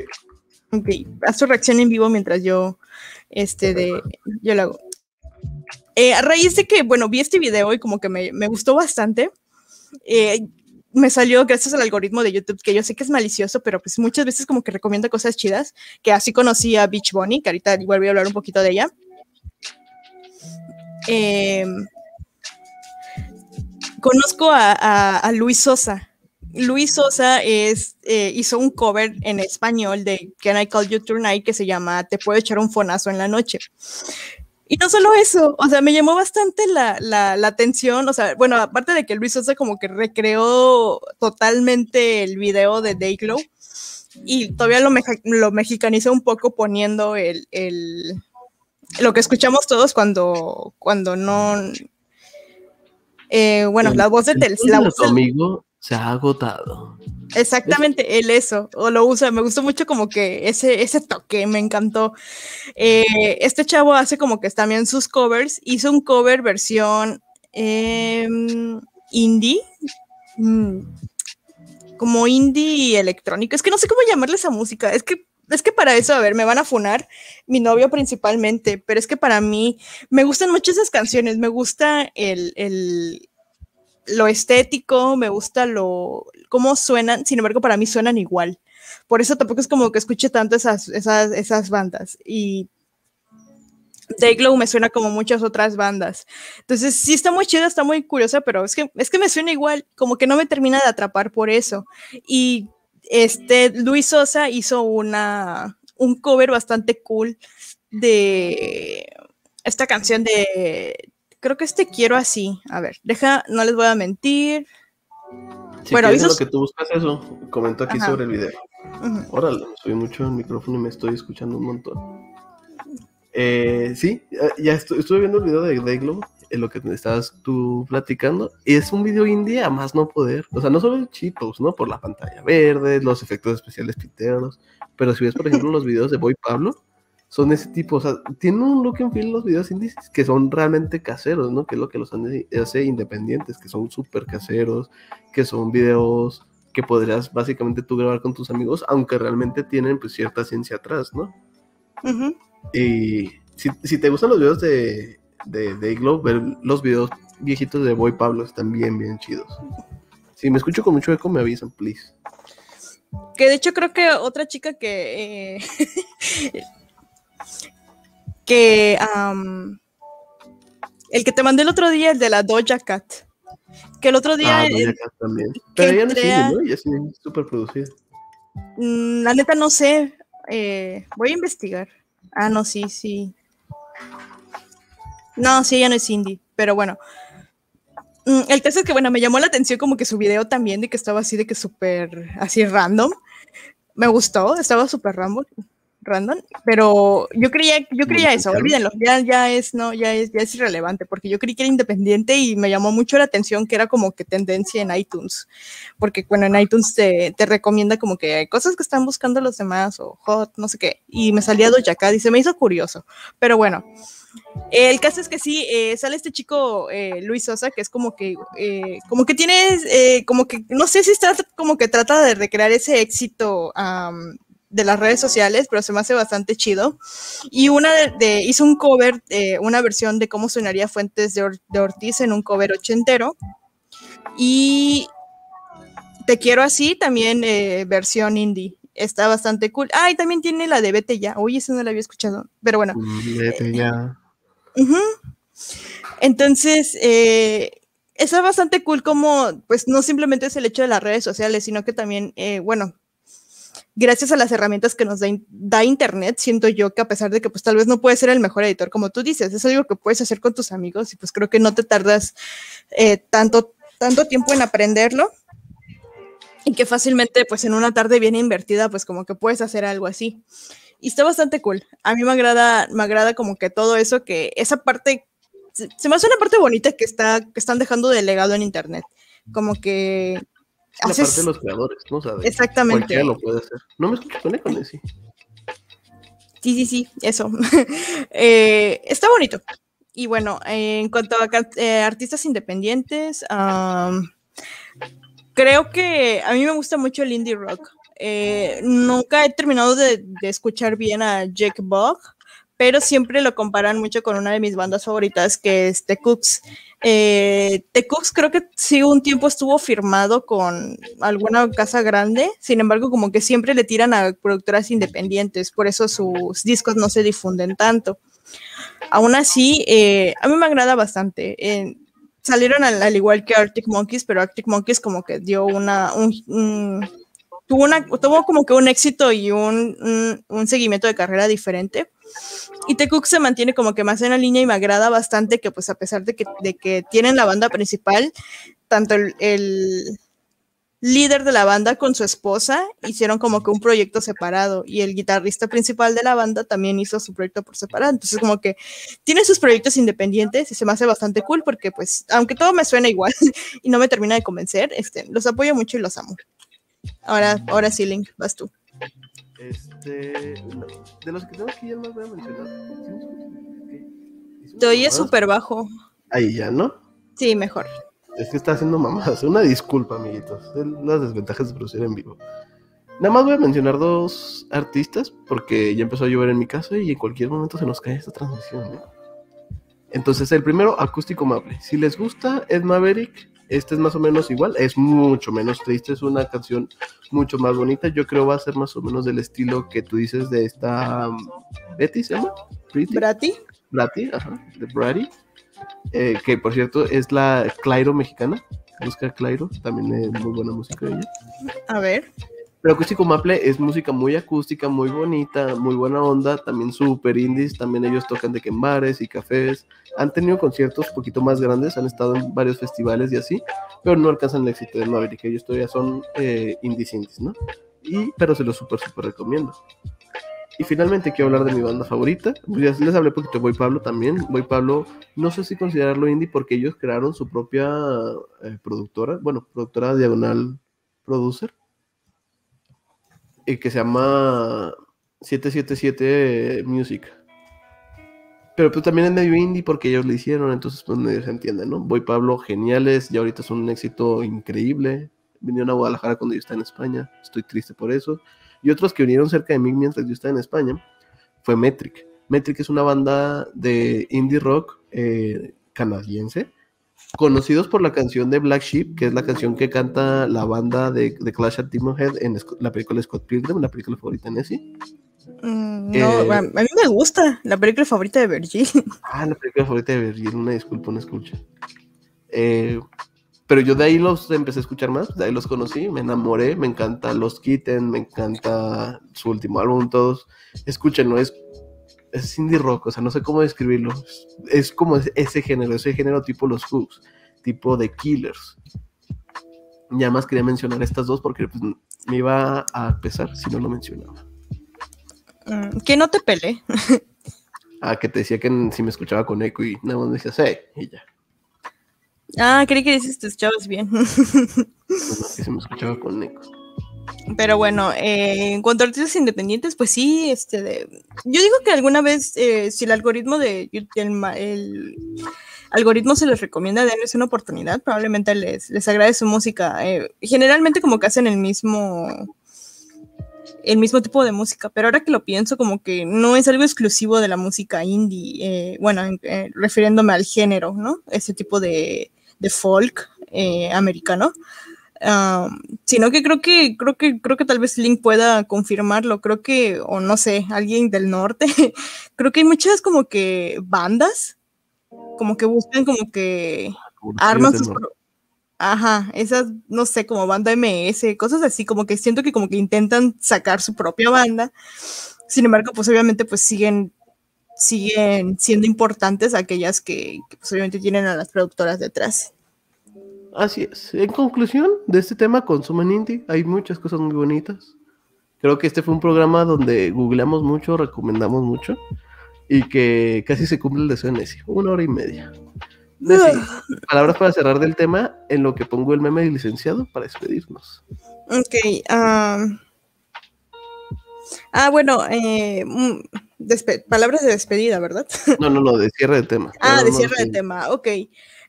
Ok, haz tu reacción en vivo mientras yo este de yo lo hago. Eh, a raíz de que, bueno, vi este video y como que me, me gustó bastante, eh, me salió gracias al algoritmo de YouTube, que yo sé que es malicioso, pero pues muchas veces como que recomienda cosas chidas, que así conocí a Beach Bunny, que ahorita igual voy a hablar un poquito de ella. Eh, conozco a, a, a, Luis Sosa. Luis Sosa es, eh, hizo un cover en español de Can I Call You Tonight que se llama Te puedo echar un fonazo en la noche. Y no solo eso, o sea, me llamó bastante la, la, la, atención, o sea, bueno, aparte de que Luis Sosa como que recreó totalmente el video de Dayglow y todavía lo, meja, lo mexicanizó un poco poniendo el, el, lo que escuchamos todos cuando, cuando no... Eh, bueno, la voz de Tel... La voz tu amigo se ha agotado. Exactamente, él eso, o lo usa, me gustó mucho como que ese, ese toque, me encantó. Eh, este chavo hace como que también sus covers, hizo un cover versión eh, indie, mm, como indie electrónico, es que no sé cómo llamarle esa música, es que es que para eso, a ver, me van a funar, mi novio principalmente, pero es que para mí me gustan mucho esas canciones, me gusta el, el lo estético, me gusta lo cómo suenan, sin embargo, para mí suenan igual. Por eso tampoco es como que escuche tanto esas, esas, bandas. Y Dayglow me suena como muchas otras bandas. Entonces, sí está muy chida, está muy curiosa, pero es que, es que me suena igual, como que no me termina de atrapar por eso. Y este, Luis Sosa hizo una, un cover bastante cool de esta canción de creo que este quiero así. A ver, deja, no les voy a mentir. Si bueno, lo que tú buscas eso, comento aquí Ajá. sobre el video. Órale, subí mucho el micrófono y me estoy escuchando un montón. Eh, sí, ya estuve, estuve viendo el video de Dayglow, en lo que estabas tú platicando, y es un video indie a más no poder. O sea, no solo el cheatos, ¿no? Por la pantalla verde, los efectos especiales piteros, pero si ves, por ejemplo, los videos de Boy Pablo, son ese tipo, o sea, tienen un look and feel los videos indies que son realmente caseros, ¿no? Que es lo que los hace independientes, que son súper caseros, que son videos que podrías básicamente tú grabar con tus amigos, aunque realmente tienen pues cierta ciencia atrás, ¿no? Uh -huh. Y si, si, te gustan los videos de, de, de Glow, ver los videos viejitos de Boy Pablo están bien, bien chidos. Si me escucho con mucho eco, me avisan, please. Que de hecho creo que otra chica que... Eh... que um, el que te mandé el otro día, el de la Doja Cat. Que el otro día. Ah, Doja Cat también. Pero ella no indie, ¿no? Ella súper producida. Mm, La neta no sé. Eh, voy a investigar. Ah, no, sí, sí. No, sí, ella no es indie. Pero bueno. Mm, El caso es que, bueno, me llamó la atención como que su video también, de que estaba así, de que súper, así random. Me gustó, estaba súper random random, pero yo creía, yo creía eso, olvídenlo, ya, ya es, no, ya es, ya es irrelevante, porque yo creí que era independiente y me llamó mucho la atención que era como que tendencia en iTunes, porque bueno, en iTunes te, te recomienda como que hay cosas que están buscando los demás o hot, no sé qué, y me salía Doja Cat y se me hizo curioso, pero bueno. El caso es que sí, eh, sale este chico eh, Luis Sosa, que es como que, eh, como que tiene, como que, no sé si está como que trata de recrear ese éxito um, de las redes sociales, pero se me hace bastante chido. Y una de, de hizo un cover, eh, una versión de cómo sonaría Fuentes de, Or de, Ortiz en un cover ochentero. Y Te Quiero Así, también eh, versión indie. Está bastante cool. Ah, y también tiene la de Vete Ya. Uy, eso no la había escuchado. Pero bueno. Vete Ya. Uh -huh. Entonces, eh, está bastante cool como, pues no simplemente es el hecho de las redes sociales, sino que también, eh, bueno, gracias a las herramientas que nos da, Internet, siento yo que a pesar de que pues tal vez no puedes ser el mejor editor como tú dices, es algo que puedes hacer con tus amigos y pues creo que no te tardas eh, tanto, tanto tiempo en aprenderlo y que fácilmente pues en una tarde bien invertida pues como que puedes hacer algo así. Y está bastante cool. A mí me agrada, me agrada como que todo eso, que esa parte, se me hace una parte bonita que, está, que están dejando de legado en Internet. Como que la Haces... parte de los creadores, ¿no? Sea, Exactamente. Cualquiera lo puede hacer. No me escucho con eco, sí. Sí, sí, sí, eso. eh, está bonito. Y bueno, eh, en cuanto a eh, artistas independientes, um, creo que a mí me gusta mucho el indie rock. Nunca he terminado de, de, escuchar bien a Jake Bug, pero siempre lo comparan mucho con una de mis bandas favoritas, que es The Cooks. Eh, The Cooks creo que sí un tiempo estuvo firmado con alguna casa grande, sin embargo como que siempre le tiran a productoras independientes, por eso sus discos no se difunden tanto. Aún así, eh, a mí me agrada bastante. Salieron al, igual que Arctic Monkeys, pero Arctic Monkeys como que dio una, un, tuvo, una, tuvo como que un éxito y un, un, seguimiento de carrera diferente. Y Cook se mantiene como que más en la línea y me agrada bastante que pues a pesar de que, tienen la banda principal, tanto el, líder de la banda con su esposa hicieron como que un proyecto separado y el guitarrista principal de la banda también hizo su proyecto por separado. Entonces como que tiene sus proyectos independientes y se me hace bastante cool porque pues aunque todo me suena igual y no me termina de convencer, este, los apoyo mucho y los amo. Ahora, ahora sí, vas tú. Este, de los que tengo aquí ya no voy a mencionar. Te oye súper bajo. Ahí ya, ¿no? Sí, mejor. Es que está haciendo mamadas. Una disculpa, amiguitos. Las desventajas de producir en vivo. Nada más voy a mencionar dos artistas porque ya empezó a llover en mi casa y en cualquier momento se nos cae esta transmisión. ¿eh? Entonces, el primero, Acústico Mable. Si les gusta Ed Maverick, este es más o menos igual. Es mucho menos triste. Es una canción mucho más bonita. Yo creo va a ser más o menos del estilo que tú dices de esta. Um, ¿Betty se llama? ¿Brati? Brati, ajá. De Brady. Eh, que por cierto es la Clairo mexicana. Busca Clairo, también es muy buena música de ella. A ver. Pero Acústico Maple es música muy acústica, muy bonita, muy buena onda, también súper indies, también ellos tocan de que en bares y cafés, han tenido conciertos un poquito más grandes, han estado en varios festivales y así, pero no alcanzan el éxito de Maverick, ellos todavía son eh, indies indies, ¿no? Y, pero se los súper, súper recomiendo. Y finalmente quiero hablar de mi banda favorita. Pues ya les hablé poquito de Boy Pablo también. Boy Pablo, no sé si considerarlo indie porque ellos crearon su propia eh, productora, bueno, productora diagonal producer, y que se llama 777 Music. Pero pues también es medio indie porque ellos lo hicieron, entonces pues medio se entiende, ¿no? Boy Pablo, geniales, ya ahorita son un éxito increíble. Vinieron a Guadalajara cuando yo estaba en España, estoy triste por eso y otros que vinieron cerca de mí mientras yo estaba en España, fue Metric. Metric es una banda de indie rock eh, canadiense, conocidos por la canción de Black Sheep, que es la canción que canta la banda de, de Clash at Demon Head en la película Scott Pilgrim, la película favorita de Nessie. Mm, no, eh, a mí me gusta la película favorita de Virgil. Ah, la película favorita de Virgil, una disculpa, una escucha. Eh, pero yo de ahí los empecé a escuchar más, de ahí los conocí, me enamoré, me encanta Los Kitten, me encanta su último álbum, todos. Escúchenlo, es, es indie rock, o sea, no sé cómo describirlo. Es, como ese género, ese género tipo Los Hooks, tipo The Killers. Ya más quería mencionar estas dos porque pues, me iba a pesar si no lo mencionaba. Mm, que no te pele. ah, que te decía que si me escuchaba con eco y nada más me decías, hey, y ya. Ah, creí que dices te escuchabas bien. se me escuchaba con ecos. Pero bueno, eh, en cuanto a artistas independientes, pues sí, este, de, yo digo que alguna vez, eh, si el algoritmo de el, algoritmo se les recomienda darles una oportunidad, probablemente les, les agrade su música. Eh, generalmente como que hacen el mismo el mismo tipo de música, pero ahora que lo pienso, como que no es algo exclusivo de la música indie, bueno, refiriéndome al género, ¿no? Ese tipo de, de folk eh, sino que creo que creo que creo que tal vez Link pueda confirmarlo. Creo que o no sé alguien del norte creo que hay muchas como que bandas como que buscan como que arman sus ajá esas no sé como banda MS cosas así como que siento que como que intentan sacar su propia banda. Sin embargo pues obviamente pues siguen siguen siendo importantes aquellas que, pues, obviamente tienen a las productoras detrás. Así es. En conclusión de este tema, consumen indie. Hay muchas cosas muy bonitas. Creo que este fue un programa donde googleamos mucho, recomendamos mucho y que casi se cumple el deseo de Nessie. Una hora y media. Nessie, palabras para cerrar del tema en lo que pongo el meme de licenciado para despedirnos. Ok. Ah, bueno, eh, mm, palabras de despedida, ¿verdad? No, no, no, de cierre de tema. Ah, de cierre de tema, ok.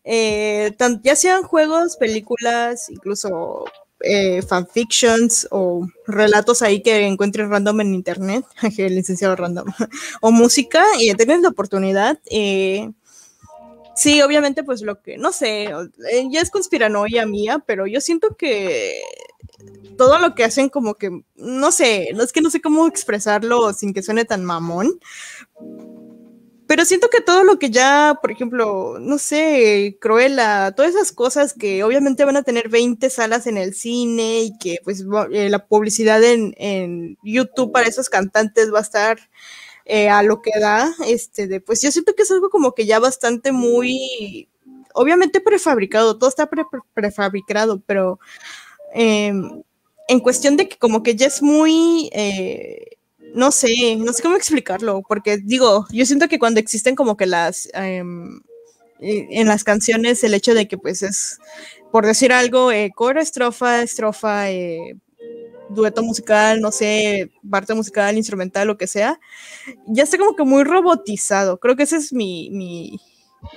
Eh, ya sean juegos, películas, incluso eh, fanfictions o relatos ahí que encuentres random en internet, el licenciado random, o música y tienes la oportunidad. Eh, sí, obviamente, pues lo que, no sé, eh, ya es conspiranoia mía, pero yo siento que todo lo que hacen como que, no sé, es que no sé cómo expresarlo sin que suene tan mamón, pero siento que todo lo que ya, por ejemplo, no sé, Cruella, todas esas cosas que obviamente van a tener 20 salas en el cine y que pues eh, la publicidad en, YouTube para esos cantantes va a estar eh, a lo que da, este, pues yo siento que es algo como que ya bastante muy, obviamente prefabricado, todo está prefabricado, pero em, en cuestión de que como que ya es muy... No sé, no sé cómo explicarlo, porque digo, yo siento que cuando existen como que las, em, en las canciones, el hecho de que pues es, por decir algo, eh, coro, estrofa, estrofa, eh, dueto musical, no sé, parte musical, instrumental, lo que sea, ya está como que muy robotizado. Creo que esa es mi, mi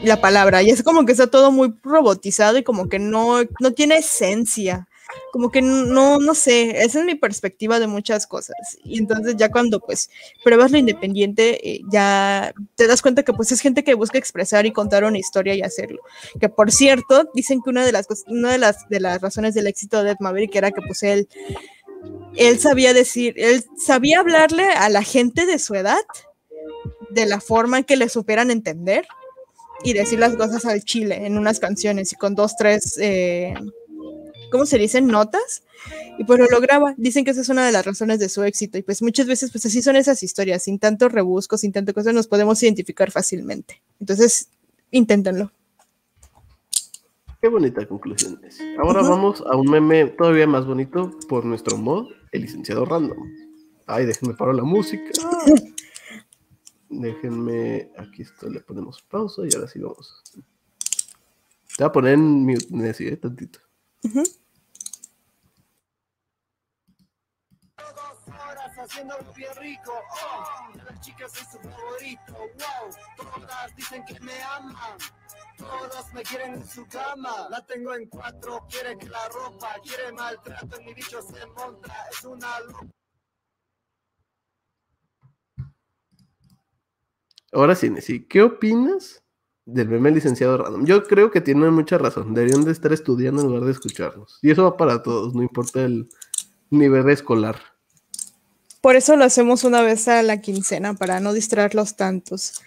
la palabra. Ya es como que está todo muy robotizado y como que no, no tiene esencia como que no, no sé, esa es mi perspectiva de muchas cosas. Y entonces ya cuando pues pruebas lo independiente, eh, ya te das cuenta que pues es gente que busca expresar y contar una historia y hacerlo. Que por cierto, dicen que una de las, una de las, de las razones del éxito de Ed Maverick era que pues él, él sabía decir, él sabía hablarle a la gente de su edad de la forma en que le superan entender y decir las cosas al chile en unas canciones y con dos, tres... Eh, ¿cómo se dicen? Notas. Y pues lo lograba. Dicen que esa es una de las razones de su éxito. Y pues muchas veces, pues así son esas historias. Sin tanto rebusco, sin tanto cosas, nos podemos identificar fácilmente. Entonces, inténtenlo. Qué bonita conclusión. Ahora vamos a un meme todavía más bonito por nuestro mod, el licenciado random. Ay, déjenme parar la música. déjenme, aquí esto le ponemos pausa y ahora sí vamos. Te voy a poner en mute, me decía, tantito. Uh haciendo bien rico. Oh, las chicas es su favorito. Wow, todas dicen que me aman. Todas me quieren en su cama. La tengo en cuatro, quiere que la ropa, quiere maltrato. En mi bicho se monta, es una Ahora sí, Nessie, ¿qué opinas del meme licenciado random. Yo creo que tienen mucha razón. Deberían de estar estudiando en lugar de escucharnos. Y eso va para todos, no importa el nivel escolar. Por eso lo hacemos una vez a la quincena, para no distraerlos tantos.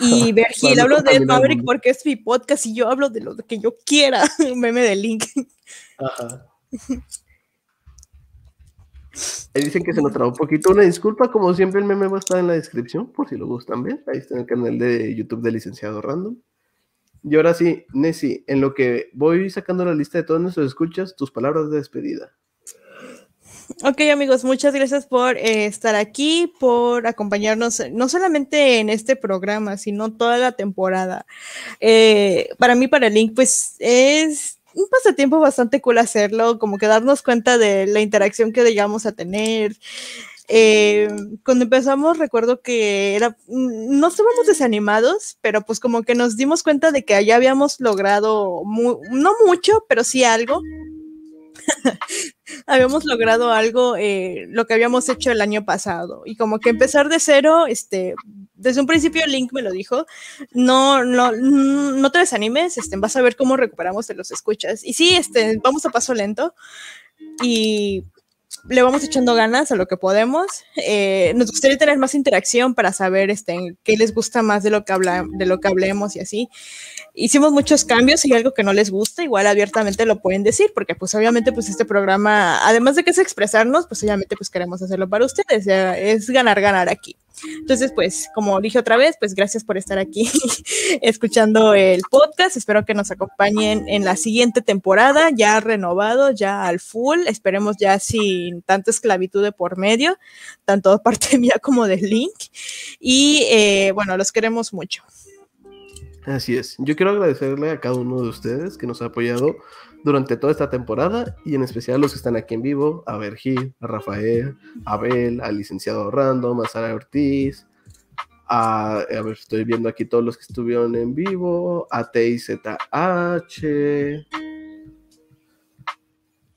Y Vergil, hablo de Maverick porque es mi podcast y yo hablo de lo que yo quiera. meme de Link. Ajá. Ahí dicen que se nos trabó un poquito. Una disculpa, como siempre, el meme va a estar en la descripción, por si lo gustan ver. Ahí está en el canal de YouTube de Licenciado Random. Y ahora sí, Nessie, en lo que voy sacando la lista de todos nuestros escuchas, tus palabras de despedida. Ok amigos, muchas gracias por eh, estar aquí, por acompañarnos, no solamente en este programa, sino toda la temporada. Eh, para mí, para Link, pues es un pasatiempo bastante cool hacerlo, como que darnos cuenta de la interacción que llegamos a tener. Eh, cuando empezamos recuerdo que era, no estábamos desanimados, pero pues como que nos dimos cuenta de que ya habíamos logrado, no mucho, pero sí algo. habíamos logrado algo, eh, lo que habíamos hecho el año pasado. Y como que empezar de cero, este, desde un principio Link me lo dijo, no, no, no te desanimes, este, vas a ver cómo recuperamos de los escuchas. Y sí, este, vamos a paso lento. Y le vamos echando ganas a lo que podemos. Eh, nos gustaría tener más interacción para saber este, qué les gusta más de lo que habla, de lo que hablemos y así. Hicimos muchos cambios y algo que no les gusta, igual abiertamente lo pueden decir, porque pues obviamente pues este programa, además de que es expresarnos, pues obviamente pues queremos hacerlo para ustedes, es ganar, ganar aquí. Entonces, pues, como dije otra vez, pues gracias por estar aquí escuchando el podcast. Espero que nos acompañen en la siguiente temporada, ya renovado, ya al full. Esperemos ya sin tanta esclavitud de por medio, tanto de parte mía como de Link. Y eh, bueno, los queremos mucho. Así es. Yo quiero agradecerle a cada uno de ustedes que nos ha apoyado durante toda esta temporada y en especial los que están aquí en vivo, a Vergil, a Rafael, a Abel, al licenciado Random, a Sara Ortiz, a, a, ver, estoy viendo aquí todos los que estuvieron en vivo, a TIZH,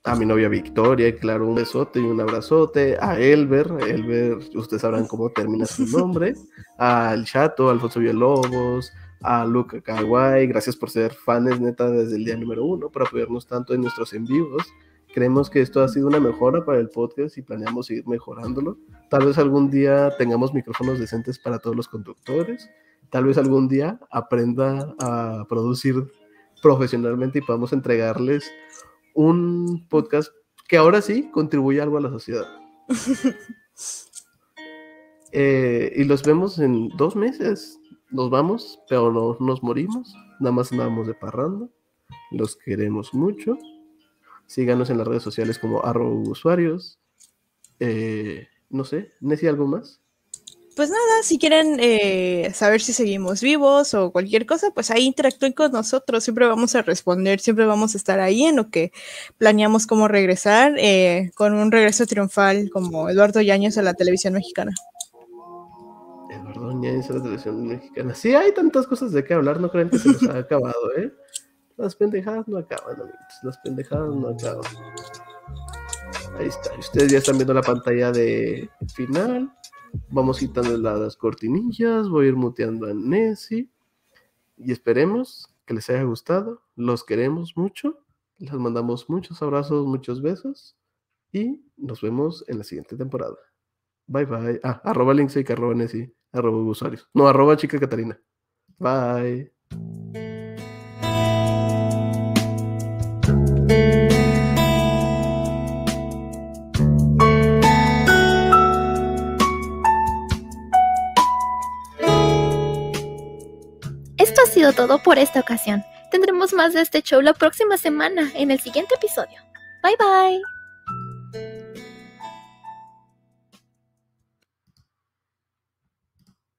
a mi novia Victoria, claro, un besote y un abrazote, a Elber, Elber, ustedes sabrán cómo termina su nombre, al Chato, Alfonso Villalobos, a Luca Kawaii, gracias por ser fans neta desde el día número uno, por apoyarnos tanto en nuestros en vivos. Creemos que esto ha sido una mejora para el podcast y planeamos seguir mejorándolo. Tal vez algún día tengamos micrófonos decentes para todos los conductores. Tal vez algún día aprenda a producir profesionalmente y podamos entregarles un podcast que ahora sí contribuye algo a la sociedad. Eh, y los vemos en dos meses. Nos vamos, pero no nos morimos. Nada más andamos de parrando. Los queremos mucho. Síganos en las redes sociales como usuarios. Eh, no sé, ¿Nessie algo más? Pues nada, si quieren eh, saber si seguimos vivos o cualquier cosa, pues ahí interactúen con nosotros. Siempre vamos a responder, siempre vamos a estar ahí en lo que planeamos cómo regresar, eh, con un regreso triunfal como Eduardo Yáñez a la televisión mexicana. Eduardo a la televisión mexicana. Sí, hay tantas cosas de qué hablar, no creen que se les ha acabado, ¿eh? Las pendejadas no acaban, amigos. Las pendejadas no acaban. Ahí está. Ustedes ya están viendo la pantalla de final. Vamos quitando las cortinillas. Voy a ir muteando a Nessie. Y esperemos que les haya gustado. Los queremos mucho. Les mandamos muchos abrazos, muchos besos. Y nos vemos en la siguiente temporada. Bye bye. Ah, arroba linksake, arroba Nessie, arroba usuarios. No, arroba chica Catarina. Bye. Esto ha sido todo por esta ocasión. Tendremos más de este show la próxima semana en el siguiente episodio. Bye bye.